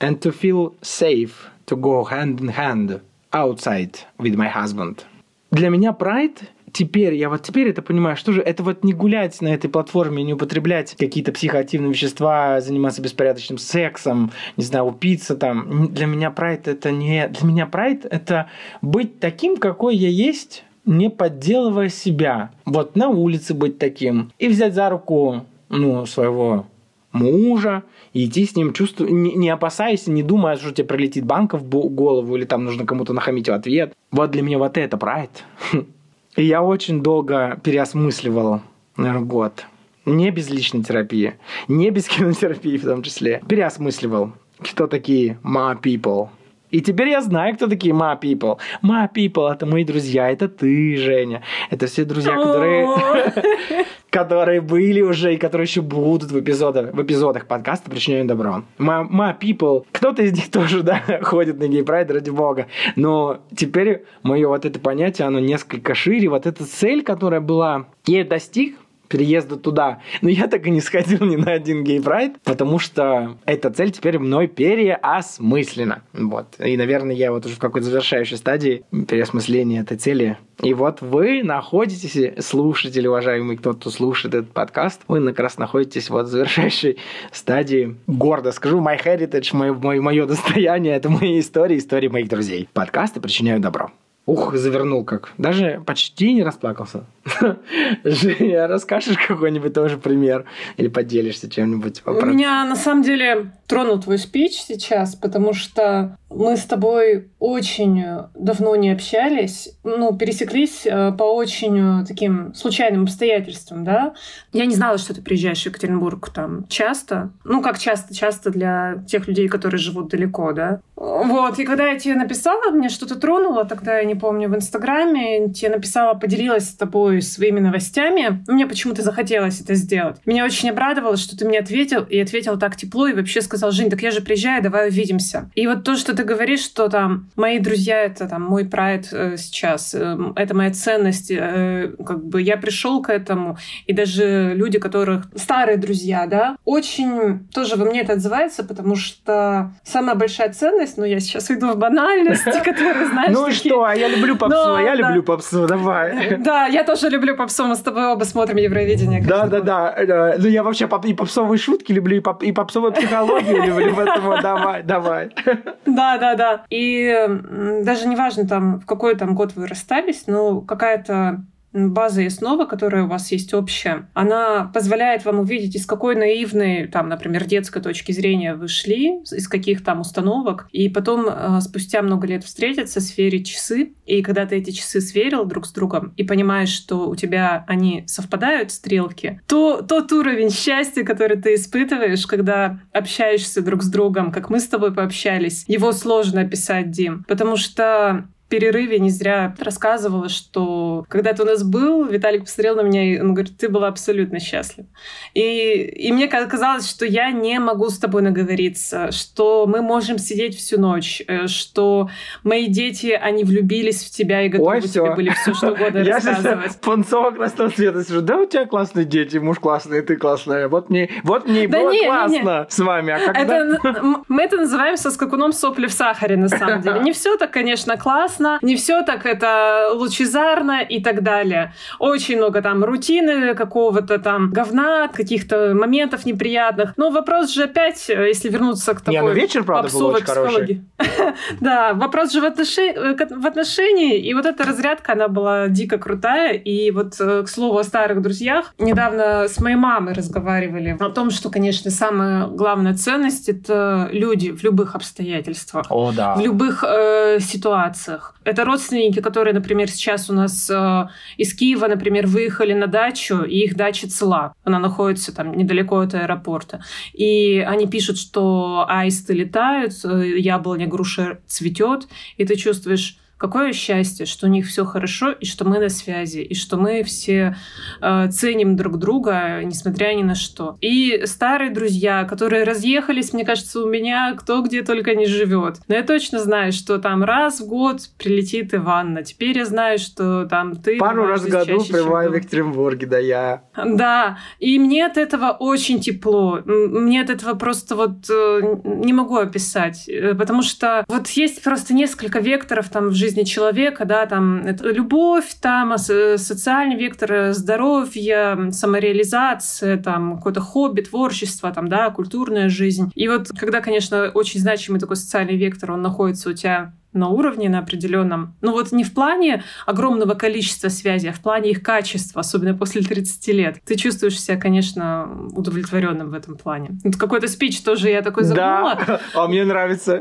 and to feel safe to go hand in hand outside with my husband. Для меня Pride теперь, я вот теперь это понимаю, что же, это вот не гулять на этой платформе, не употреблять какие-то психоактивные вещества, заниматься беспорядочным сексом, не знаю, упиться там. Для меня прайд это не... Для меня прайд это быть таким, какой я есть, не подделывая себя. Вот на улице быть таким. И взять за руку ну, своего мужа, и идти с ним, чувствуя, не, не опасаясь, не думая, что тебе пролетит банка в голову, или там нужно кому-то нахамить в ответ. Вот для меня вот это прайд. И я очень долго переосмысливал, наверное, год. Не без личной терапии, не без кинотерапии в том числе. Переосмысливал, кто такие my people. И теперь я знаю, кто такие my people. My people — это мои друзья, это ты, Женя. Это все друзья, которые, которые были уже и которые еще будут в эпизодах, в эпизодах подкаста «Причиняю добро». My, my people, кто-то из них тоже, да, ходит на гей-прайд, ради бога. Но теперь мое вот это понятие, оно несколько шире. Вот эта цель, которая была, я достиг, переезда туда. Но я так и не сходил ни на один гей-прайд, потому что эта цель теперь мной переосмыслена. Вот. И, наверное, я вот уже в какой-то завершающей стадии переосмысления этой цели. И вот вы находитесь, слушатели, уважаемый, кто то слушает этот подкаст, вы как раз находитесь вот в завершающей стадии. Гордо скажу, my heritage, мое, мое, мое достояние, это мои истории, истории моих друзей. Подкасты причиняют добро. Ух, завернул как. Даже почти не расплакался. Женя, расскажешь какой-нибудь тоже пример? Или поделишься чем-нибудь? У меня, на самом деле, тронул твой спич сейчас, потому что мы с тобой очень давно не общались, ну, пересеклись э, по очень э, таким случайным обстоятельствам, да. Я не знала, что ты приезжаешь в Екатеринбург там часто. Ну, как часто? Часто для тех людей, которые живут далеко, да. Вот, и когда я тебе написала, мне что-то тронуло, тогда я не помню, в Инстаграме, тебе написала, поделилась с тобой своими новостями. Мне почему-то захотелось это сделать. Меня очень обрадовало, что ты мне ответил, и ответил так тепло, и вообще сказал, Жень, так я же приезжаю, давай увидимся. И вот то, что ты говоришь, что там мои друзья — это там мой прайд э, сейчас, э, это моя ценность, э, как бы я пришел к этому, и даже люди, которых старые друзья, да, очень тоже во мне это отзывается, потому что самая большая ценность, ну я сейчас уйду в банальности, которые знаешь... Ну что, а я люблю попсу, я люблю попсу, давай. Да, я тоже люблю попсу, мы с тобой оба смотрим Евровидение. Да, да, да. Ну я вообще и попсовые шутки люблю, и попсовую психологию люблю, поэтому давай, давай. Да, да, да. И даже неважно там, в какой там год вы расстались, но какая-то база и основа, которая у вас есть общая, она позволяет вам увидеть, из какой наивной, там, например, детской точки зрения вы шли, из каких там установок, и потом э, спустя много лет встретиться, сверить часы, и когда ты эти часы сверил друг с другом и понимаешь, что у тебя они совпадают, стрелки, то тот уровень счастья, который ты испытываешь, когда общаешься друг с другом, как мы с тобой пообщались, его сложно описать, Дим, потому что перерыве не зря рассказывала, что когда ты у нас был, Виталик посмотрел на меня, и он говорит, ты была абсолютно счастлива. И, и мне казалось, что я не могу с тобой наговориться, что мы можем сидеть всю ночь, э, что мои дети, они влюбились в тебя и готовы Ой, тебе были все что угодно я рассказывать. Панцово красного цвета сижу, да у тебя классные дети, муж классный, ты классная. Вот мне, вот мне да было не, классно не, не. с вами. А когда... это, мы это называем со скакуном сопли в сахаре, на самом деле. Не все так, конечно, классно, классно, не все так это лучезарно и так далее. Очень много там рутины, какого-то там говна, каких-то моментов неприятных. Но вопрос же опять, если вернуться к такой... Не, ну вечер, правда, был очень хороший. да, вопрос же в, в отношении, и вот эта разрядка, она была дико крутая, и вот, э, к слову, о старых друзьях, недавно с моей мамой разговаривали о том, что, конечно, самая главная ценность — это люди в любых обстоятельствах, в любых э, ситуациях. Это родственники, которые, например, сейчас у нас э, из Киева, например, выехали на дачу, и их дача цела. Она находится там недалеко от аэропорта. И они пишут, что аисты летают, э, яблоня, груша цветет, и ты чувствуешь Какое счастье, что у них все хорошо, и что мы на связи, и что мы все э, ценим друг друга, несмотря ни на что. И старые друзья, которые разъехались, мне кажется, у меня кто где только не живет. Но я точно знаю, что там раз в год прилетит Иванна. Теперь я знаю, что там ты... Пару раз в году прибываю в Екатеринбурге, да я. Да, и мне от этого очень тепло. Мне от этого просто вот э, не могу описать. Э, потому что вот есть просто несколько векторов там в жизни жизни человека, да, там это любовь, там социальный вектор здоровья, самореализация, там какое-то хобби, творчество, там, да, культурная жизнь. И вот когда, конечно, очень значимый такой социальный вектор, он находится у тебя на уровне, на определенном. Ну вот не в плане огромного количества связей, а в плане их качества, особенно после 30 лет. Ты чувствуешь себя, конечно, удовлетворенным в этом плане. Вот какой-то спич тоже я такой загнула. Да, а мне нравится.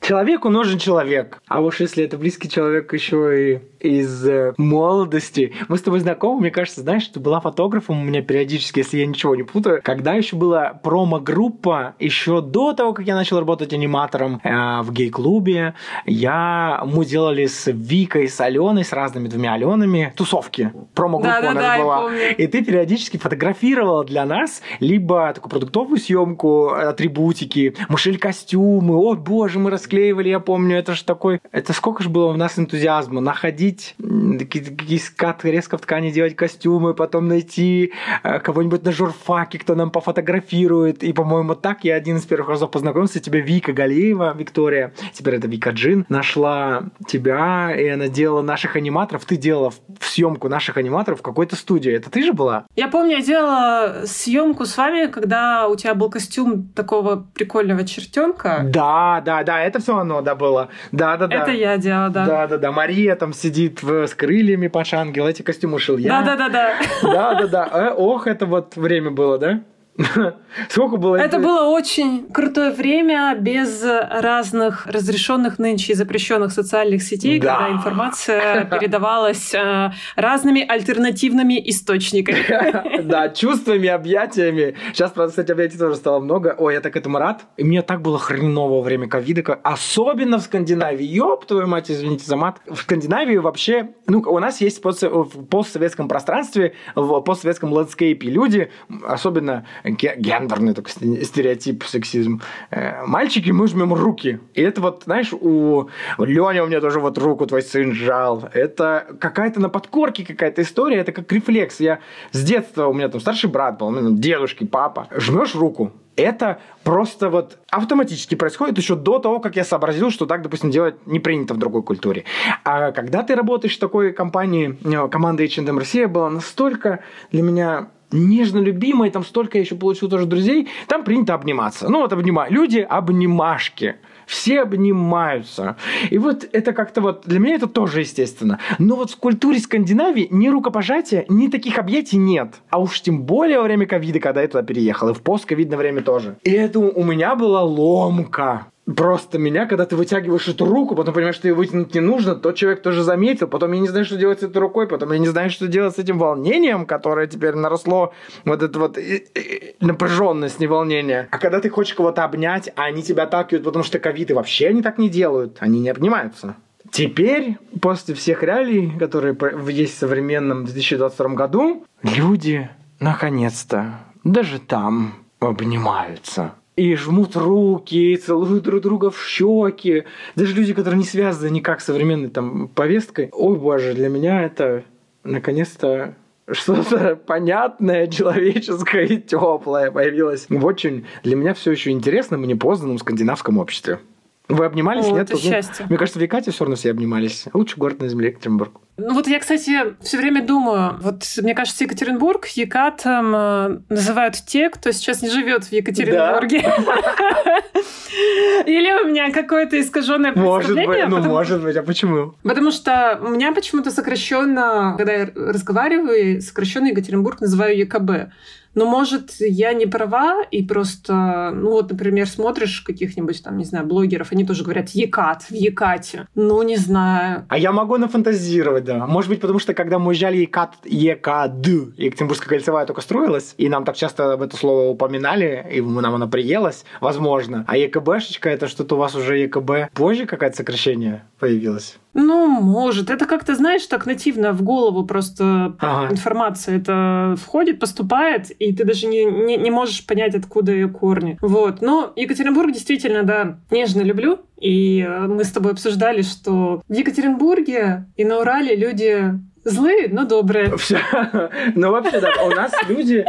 Человеку нужен человек. А уж если это близкий человек еще и из э, молодости. Мы с тобой знакомы, мне кажется, знаешь, ты была фотографом у меня периодически, если я ничего не путаю. Когда еще была промо-группа, еще до того, как я начал работать аниматором э, в гей-клубе, я, мы делали с Викой, с Аленой, с разными двумя Аленами тусовки. Промо-группа да, да, у нас да, была. И ты периодически фотографировала для нас либо такую продуктовую съемку, атрибутики, мы шили костюмы, о боже, мы расклеивали, я помню, это же такой, это сколько же было у нас энтузиазма, находить, искать резко в ткани делать костюмы, потом найти э, кого-нибудь на журфаке, кто нам пофотографирует, и, по-моему, так я один из первых разов познакомился, тебе Вика Галеева, Виктория, теперь это Вика Джин, нашла тебя, и она делала наших аниматоров, ты делала съемку наших аниматоров в какой-то студии. Это ты же была? Я помню, я делала съемку с вами, когда у тебя был костюм такого прикольного чертенка. Да, да, да, это все оно, да, было. Да, да, да. Это я делала, да. Да, да, да. Мария там сидит в, с крыльями Паша Ангел, эти костюмы шил я. Да, да, да, да. Да, да, да. Э, ох, это вот время было, да? Сколько было? Это было очень крутое время без разных разрешенных нынче и запрещенных социальных сетей, да. когда информация передавалась э, разными альтернативными источниками. Да, чувствами, объятиями. Сейчас, правда, кстати, объятий тоже стало много. Ой, я так этому рад. И мне так было хреново во время ковида, особенно в Скандинавии. Ёб твою мать, извините за мат. В Скандинавии вообще, ну, у нас есть в постсоветском пространстве, в постсоветском ландскейпе люди, особенно гендерный только стереотип, сексизм. Э, мальчики, мы жмем руки. И это вот, знаешь, у Леня у меня тоже вот руку твой сын сжал. Это какая-то на подкорке какая-то история, это как рефлекс. Я с детства, у меня там старший брат был, ну, дедушки, папа. Жмешь руку, это просто вот автоматически происходит еще до того, как я сообразил, что так, допустим, делать не принято в другой культуре. А когда ты работаешь в такой компании, э, команда H&M Россия была настолько для меня нежно любимой, там столько я еще получил тоже друзей, там принято обниматься. Ну вот обнимать. Люди обнимашки. Все обнимаются. И вот это как-то вот, для меня это тоже естественно. Но вот в культуре Скандинавии ни рукопожатия, ни таких объятий нет. А уж тем более во время ковида, когда я туда переехал, и в постковидное время тоже. И это у меня была ломка просто меня, когда ты вытягиваешь эту руку, потом понимаешь, что ее вытянуть не нужно, тот человек тоже заметил, потом я не знаю, что делать с этой рукой, потом я не знаю, что делать с этим волнением, которое теперь наросло, вот это вот напряженность, не волнение. А когда ты хочешь кого-то обнять, а они тебя отталкивают, потому что ковид, и вообще они так не делают, они не обнимаются. Теперь, после всех реалий, которые есть в современном 2022 году, люди, наконец-то, даже там обнимаются и жмут руки, и целуют друг друга в щеки. Даже люди, которые не связаны никак с современной там повесткой. Ой, боже, для меня это наконец-то что-то понятное, человеческое и теплое появилось в очень для меня все еще интересном и непознанном скандинавском обществе. Вы обнимались, О, нет? Это ну, счастье. Мне кажется, в Екате все равно все обнимались. Лучший город на земле Екатеринбург. Ну вот я, кстати, все время думаю, вот мне кажется, Екатеринбург Екатом э, называют те, кто сейчас не живет в Екатеринбурге. Или у меня какое-то искаженное представление? Может быть, ну может быть, а почему? Потому что у меня почему-то сокращенно, когда я разговариваю, сокращенно Екатеринбург называю ЕКБ. Но, может, я не права, и просто, ну вот, например, смотришь каких-нибудь там, не знаю, блогеров, они тоже говорят Екат, в Екате. Ну, не знаю. А я могу нафантазировать, да. Может быть, потому что когда мы уезжали Екат, ЕКД, Екатеринбургская кольцевая только строилась, и нам так часто об это слово упоминали, и нам оно приелось, возможно. А ЕКБшечка, это что-то у вас уже ЕКБ позже какое-то сокращение появилось? Ну, может. Это как-то, знаешь, так нативно в голову просто ага. информация это входит, поступает, и ты даже не, не, не можешь понять, откуда ее корни. Вот. Но Екатеринбург действительно, да, нежно люблю. И э, мы с тобой обсуждали, что в Екатеринбурге и на Урале люди Злые, но добрые. Все. Ну, вообще, да, у нас люди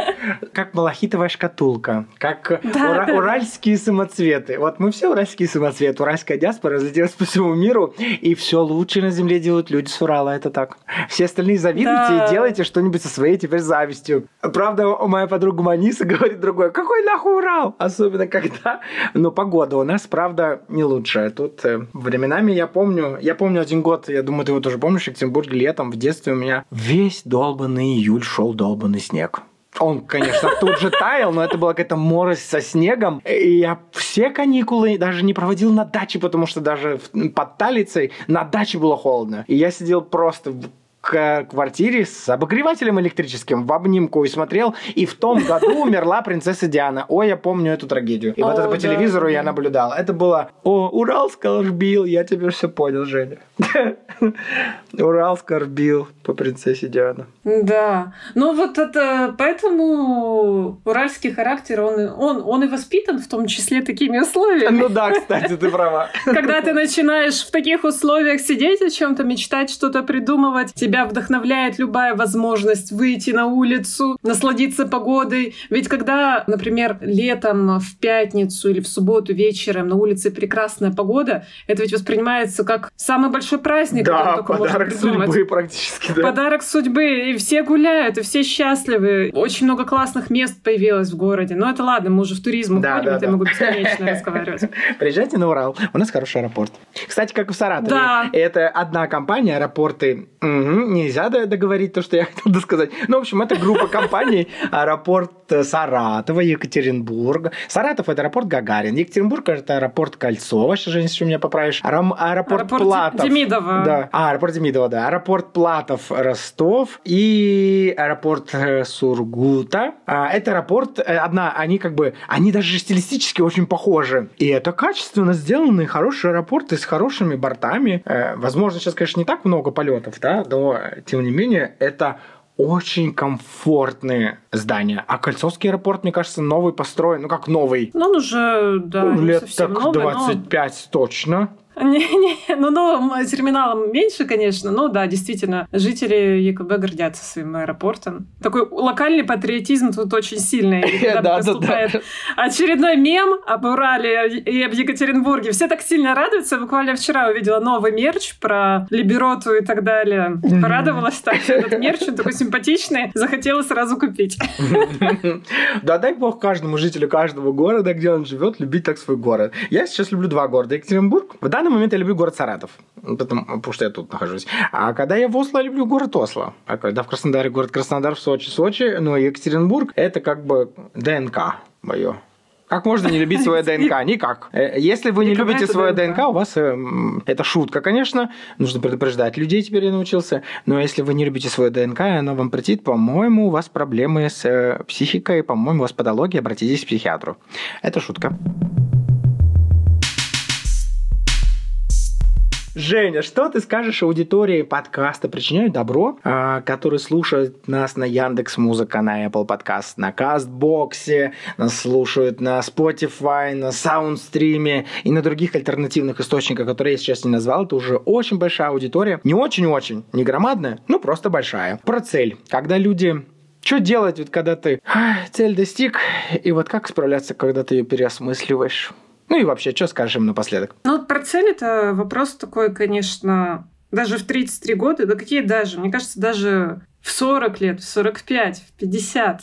как малахитовая шкатулка, как да, ура- да. уральские самоцветы. Вот мы все уральские самоцветы. Уральская диаспора разлетелась по всему миру, и все лучше на земле делают люди с Урала. Это так. Все остальные завидуйте да. и делайте что-нибудь со своей теперь завистью. Правда, моя подруга Маниса говорит другое. Какой нахуй Урал? Особенно когда... Но погода у нас, правда, не лучшая. Тут э, временами я помню... Я помню один год, я думаю, ты его тоже помнишь, в Екатеринбурге летом, в детстве у меня весь долбанный июль шел долбанный снег. Он, конечно, тут же таял, но это была какая-то морось со снегом. И я все каникулы даже не проводил на даче, потому что даже под Талицей на даче было холодно. И я сидел просто к квартире с обогревателем электрическим в обнимку и смотрел, и в том году умерла принцесса Диана. Ой, я помню эту трагедию. И вот это по телевизору я наблюдал. Это было, о, Урал скорбил, я тебе все понял, Женя. Урал скорбил по принцессе Диана. Да. Ну вот это, поэтому уральский характер, он, он, он и воспитан в том числе такими условиями. Ну да, кстати, ты права. Когда ты начинаешь в таких условиях сидеть о чем-то, мечтать, что-то придумывать, тебя вдохновляет любая возможность выйти на улицу, насладиться погодой. Ведь когда, например, летом в пятницу или в субботу вечером на улице прекрасная погода, это ведь воспринимается как самый большой праздник. Да, подарок судьбы практически. Да. Подарок судьбы. И все гуляют, и все счастливы. Очень много классных мест появилось в городе. Но это ладно, мы уже в туризм да, уходим, да, это да. я могу бесконечно разговаривать. Приезжайте на Урал, у нас хороший аэропорт. Кстати, как в Саратове. Да. Это одна компания, аэропорты. Угу, нельзя договорить то, что я хотел сказать. Ну, в общем, это группа компаний. Аэропорт Саратова, Екатеринбург. Саратов – это аэропорт Гагарин. Екатеринбург – это аэропорт Кольцова. Сейчас, Женя, если меня поправишь. Аэропорт, аэропорт Платов. Демидова. Да. А, аэропорт Демидова, да. Аэропорт Платов, Ростов. И аэропорт э, Сургута. А, это аэропорт, э, одна, они как бы, они даже стилистически очень похожи. И это качественно сделанные хорошие аэропорты с хорошими бортами. Э, возможно, сейчас, конечно, не так много полетов, да, но, тем не менее, это очень комфортные здания. А Кольцовский аэропорт, мне кажется, новый построен. Ну, как новый? Ну, он уже, да, ну, лет так новый, 25 но... точно. Не-не, ну, ну, терминалом меньше, конечно, но да, действительно, жители ЕКБ гордятся своим аэропортом. Такой локальный патриотизм тут очень сильный. Когда поступает очередной мем об Урале и об Екатеринбурге, все так сильно радуются. Буквально вчера увидела новый мерч про Либероту и так далее. Порадовалась так, этот мерч, он такой симпатичный, захотела сразу купить. Да дай бог каждому жителю каждого города, где он живет, любить так свой город. Я сейчас люблю два города. Екатеринбург. В данный момент я люблю город Саратов, потому, потому что я тут нахожусь. А когда я в Осло, я люблю город Осло. А когда в Краснодаре город Краснодар, в Сочи, Сочи, но Екатеринбург – это как бы ДНК мое. Как можно не любить свое ДНК? Никак. Э, если вы не любите свое ДНК, у вас э, это шутка, конечно. Нужно предупреждать людей, теперь я научился. Но если вы не любите свое ДНК, и оно вам претит, по-моему, у вас проблемы с э, психикой, по-моему, у вас патология, обратитесь к психиатру. Это шутка. Женя, что ты скажешь аудитории подкаста «Причиняю добро», а, которые слушают нас на Яндекс Музыка, на Apple Podcast, на Кастбоксе, нас слушают на Spotify, на Саундстриме и на других альтернативных источниках, которые я сейчас не назвал. Это уже очень большая аудитория. Не очень-очень, не громадная, но просто большая. Про цель. Когда люди что делать, вот когда ты цель достиг, и вот как справляться, когда ты ее переосмысливаешь? Ну и вообще, что скажем напоследок? Ну, про цель это вопрос такой, конечно, даже в 33 года, да какие даже, мне кажется, даже в 40 лет, в 45, в 50.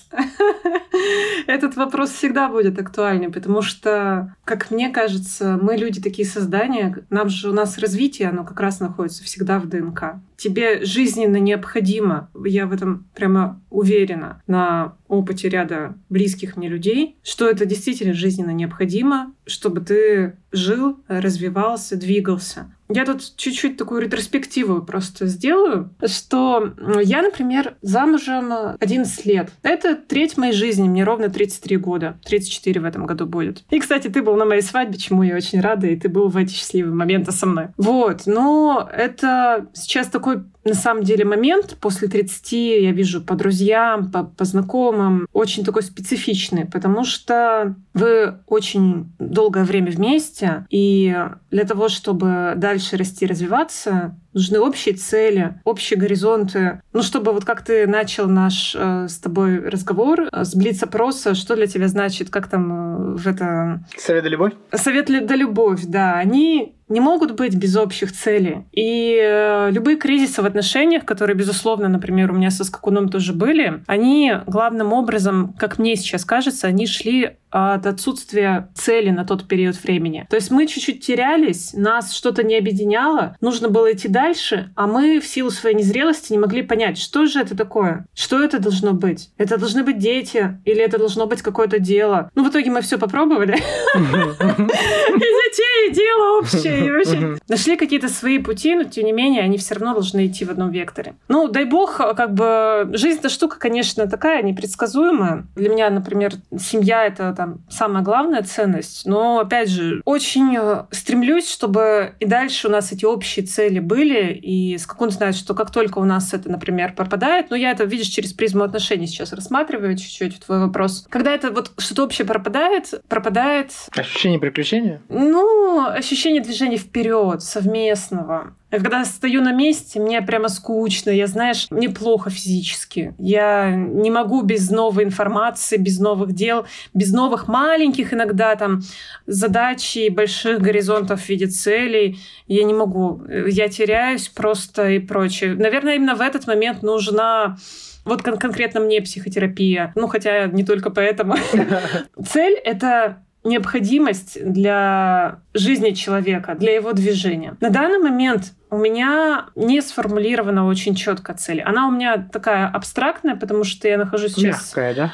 Этот вопрос всегда будет актуальный, потому что, как мне кажется, мы люди такие создания, нам же у нас развитие, оно как раз находится всегда в ДНК. Тебе жизненно необходимо, я в этом прямо уверена, на опыте ряда близких мне людей, что это действительно жизненно необходимо, чтобы ты жил, развивался, двигался. Я тут чуть-чуть такую ретроспективу просто сделаю, что я, например, замужем 11 лет. Это треть моей жизни, мне ровно 33 года. 34 в этом году будет. И, кстати, ты был на моей свадьбе, чему я очень рада, и ты был в эти счастливые моменты со мной. Вот, но это сейчас такой на самом деле момент. После 30, я вижу по друзьям, по, по знакомым, очень такой специфичный, потому что вы очень долгое время вместе, и для того, чтобы дальше расти, развиваться, нужны общие цели, общие горизонты. Ну, чтобы вот как ты начал наш э, с тобой разговор э, с блиц-опроса, что для тебя значит, как там э, в это... Совет да любовь? Совет да любовь, да. Они не могут быть без общих целей. И э, любые кризисы в отношениях, которые, безусловно, например, у меня со скакуном тоже были, они главным образом, как мне сейчас кажется, они шли от отсутствия цели на тот период времени. То есть мы чуть-чуть терялись, нас что-то не объединяло, нужно было идти дальше, а мы в силу своей незрелости не могли понять, что же это такое, что это должно быть. Это должны быть дети или это должно быть какое-то дело. Ну, в итоге мы все попробовали. И детей, и дело общее. Нашли какие-то свои пути, но тем не менее они все равно должны идти в одном векторе. Ну, дай бог, как бы жизнь эта штука, конечно, такая непредсказуемая. Для меня, например, семья это там самая главная ценность. Но, опять же, очень э, стремлюсь, чтобы и дальше у нас эти общие цели были. И Скакун знает, что как только у нас это, например, пропадает, но я это, видишь, через призму отношений сейчас рассматриваю чуть-чуть твой вопрос. Когда это вот что-то общее пропадает, пропадает... Ощущение приключения? Ну, ощущение движения вперед, совместного. А когда стою на месте, мне прямо скучно. Я, знаешь, мне плохо физически. Я не могу без новой информации, без новых дел, без новых маленьких иногда там задач и больших горизонтов в виде целей. Я не могу. Я теряюсь просто и прочее. Наверное, именно в этот момент нужна вот кон- конкретно мне психотерапия. Ну, хотя не только поэтому. Цель — это необходимость для жизни человека, для его движения. На данный момент у меня не сформулирована очень четко цель. Она у меня такая абстрактная, потому что я нахожусь сейчас... Мягкая, да?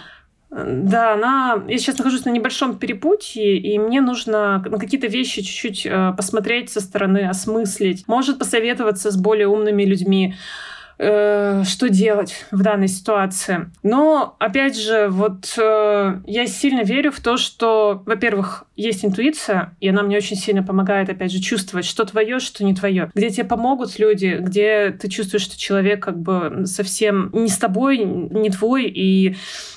Да, она... Я сейчас нахожусь на небольшом перепутье, и мне нужно на какие-то вещи чуть-чуть э, посмотреть со стороны, осмыслить. Может посоветоваться с более умными людьми э, что делать в данной ситуации. Но, опять же, вот э, я сильно верю в то, что, во-первых, есть интуиция, и она мне очень сильно помогает, опять же, чувствовать, что твое, что не твое. Где тебе помогут люди, где ты чувствуешь, что человек как бы совсем не с тобой, не твой, и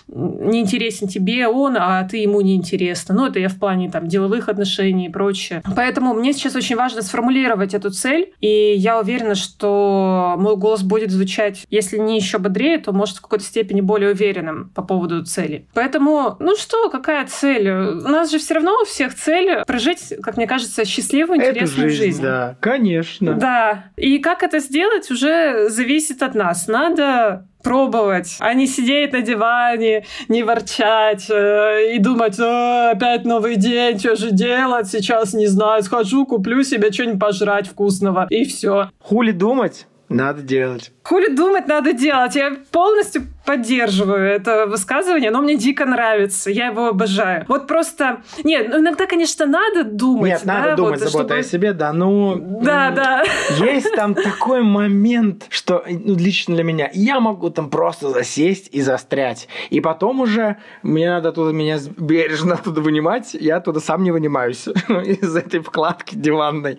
не интересен тебе он, а ты ему не интересна. Ну, это я в плане там деловых отношений и прочее. Поэтому мне сейчас очень важно сформулировать эту цель, и я уверена, что мой голос будет звучать, если не еще бодрее, то, может, в какой-то степени более уверенным по поводу цели. Поэтому, ну что, какая цель? У нас же все равно у всех цель прожить, как мне кажется, счастливую, интересную Эту жизнь. Да, конечно. Да. И как это сделать, уже зависит от нас. Надо пробовать, а не сидеть на диване, не ворчать э, и думать, э, опять новый день, что же делать, сейчас не знаю, схожу, куплю себе что-нибудь пожрать вкусного, и все. Хули думать? Надо делать. Хули думать надо делать. Я полностью поддерживаю это высказывание, но мне дико нравится, я его обожаю. Вот просто... Нет, ну иногда, конечно, надо думать. Нет, да, надо думать, вот, забота чтобы... о себе, да, ну... Да, да. Есть там такой момент, что ну, лично для меня, я могу там просто засесть и застрять. И потом уже мне надо оттуда меня бережно оттуда вынимать, я оттуда сам не вынимаюсь из этой вкладки диванной.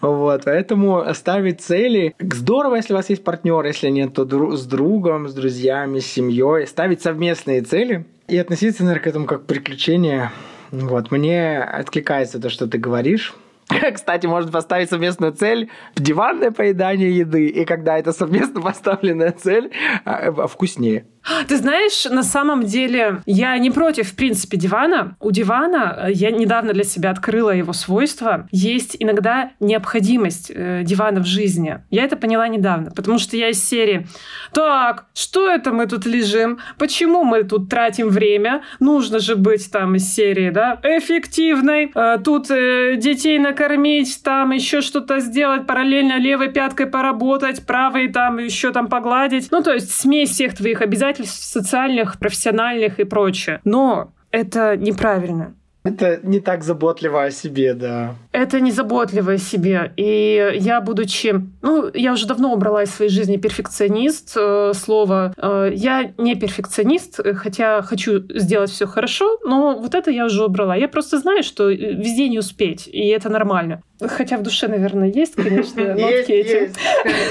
Вот, поэтому ставить цели... Здорово, если у вас есть партнер, если нет, то с другом, с друзьями, с семьей, ставить совместные цели и относиться, наверное, к этому как к приключению. Вот, мне откликается то, что ты говоришь. Кстати, можно поставить совместную цель в диванное поедание еды, и когда это совместно поставленная цель, а, вкуснее. Ты знаешь, на самом деле я не против, в принципе, дивана. У дивана, э, я недавно для себя открыла его свойства, есть иногда необходимость э, дивана в жизни. Я это поняла недавно, потому что я из серии «Так, что это мы тут лежим? Почему мы тут тратим время? Нужно же быть там из серии, да, эффективной. Э, тут э, детей накормить, там еще что-то сделать, параллельно левой пяткой поработать, правой там еще там погладить. Ну, то есть смесь всех твоих обязательств обязательств социальных, профессиональных и прочее. Но это неправильно. Это не так заботливо о себе, да. Это не заботливо о себе. И я, будучи... Ну, я уже давно убрала из своей жизни перфекционист э, слово. Э, я не перфекционист, хотя хочу сделать все хорошо, но вот это я уже убрала. Я просто знаю, что везде не успеть, и это нормально. Хотя в душе, наверное, есть, конечно, нотки этим.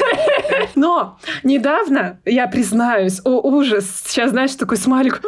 Но недавно, я признаюсь, о, ужас, сейчас, знаешь, такой смайлик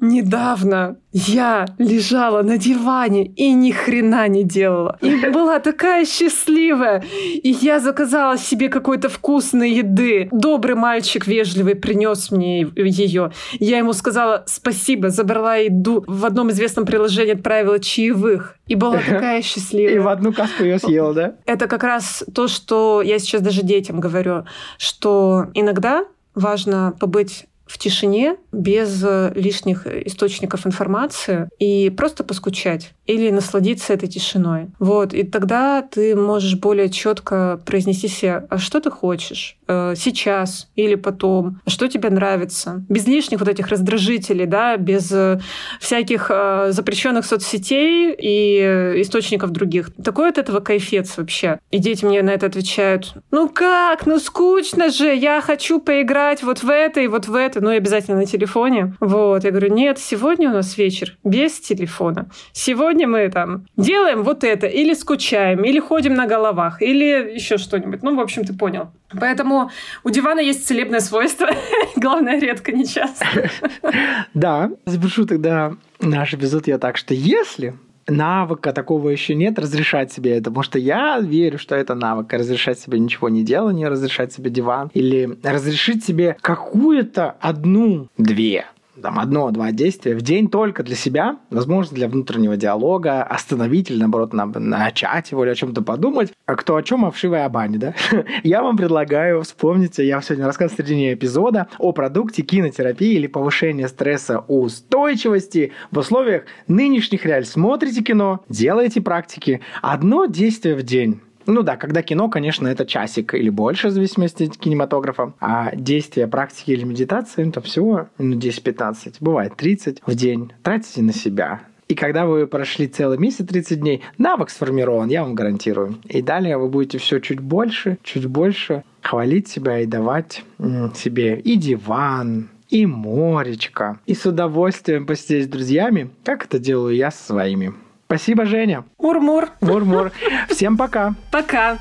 недавно я лежала на диване и ни хрена не делала. И была такая счастливая. И я заказала себе какой-то вкусной еды. Добрый мальчик вежливый принес мне ее. Я ему сказала спасибо, забрала еду. В одном известном приложении отправила чаевых. И была такая счастливая. И в одну каску ее съела, да? Это как раз то, что я сейчас даже детям говорю, что иногда важно побыть в тишине, без э, лишних источников информации и просто поскучать или насладиться этой тишиной. Вот. И тогда ты можешь более четко произнести себе, а что ты хочешь э, сейчас или потом, что тебе нравится. Без лишних вот этих раздражителей, да, без э, всяких запрещенных соцсетей и источников других. Такой от этого кайфец вообще. И дети мне на это отвечают, ну как, ну скучно же, я хочу поиграть вот в это и вот в это ну и обязательно на телефоне. Вот, я говорю, нет, сегодня у нас вечер без телефона. Сегодня мы там делаем вот это, или скучаем, или ходим на головах, или еще что-нибудь. Ну, в общем, ты понял. Поэтому у дивана есть целебное свойство. Главное, редко, не часто. Да, завершу тогда наш эпизод я так, что если навыка такого еще нет, разрешать себе это. Потому что я верю, что это навык. Разрешать себе ничего не делать, разрешать себе диван. Или разрешить себе какую-то одну, две там, одно-два действия в день только для себя, возможно, для внутреннего диалога, остановить или, наоборот, на, начать его или о чем-то подумать. А кто о чем, о вшивой бане, да? я вам предлагаю, вспомните, я сегодня рассказывал в середине эпизода о продукте кинотерапии или повышения стресса устойчивости в условиях нынешних реалий. Смотрите кино, делайте практики. Одно действие в день ну да, когда кино, конечно, это часик или больше, в зависимости от кинематографа. А действия практики или медитации, это всего ну, 10-15, бывает 30 в день. Тратите на себя. И когда вы прошли целый месяц, 30 дней, навык сформирован, я вам гарантирую. И далее вы будете все чуть больше, чуть больше хвалить себя и давать себе и диван, и моречко. И с удовольствием посидеть с друзьями, как это делаю я со своими. Спасибо, Женя. Мур-мур. Мур-мур. Всем пока. Пока.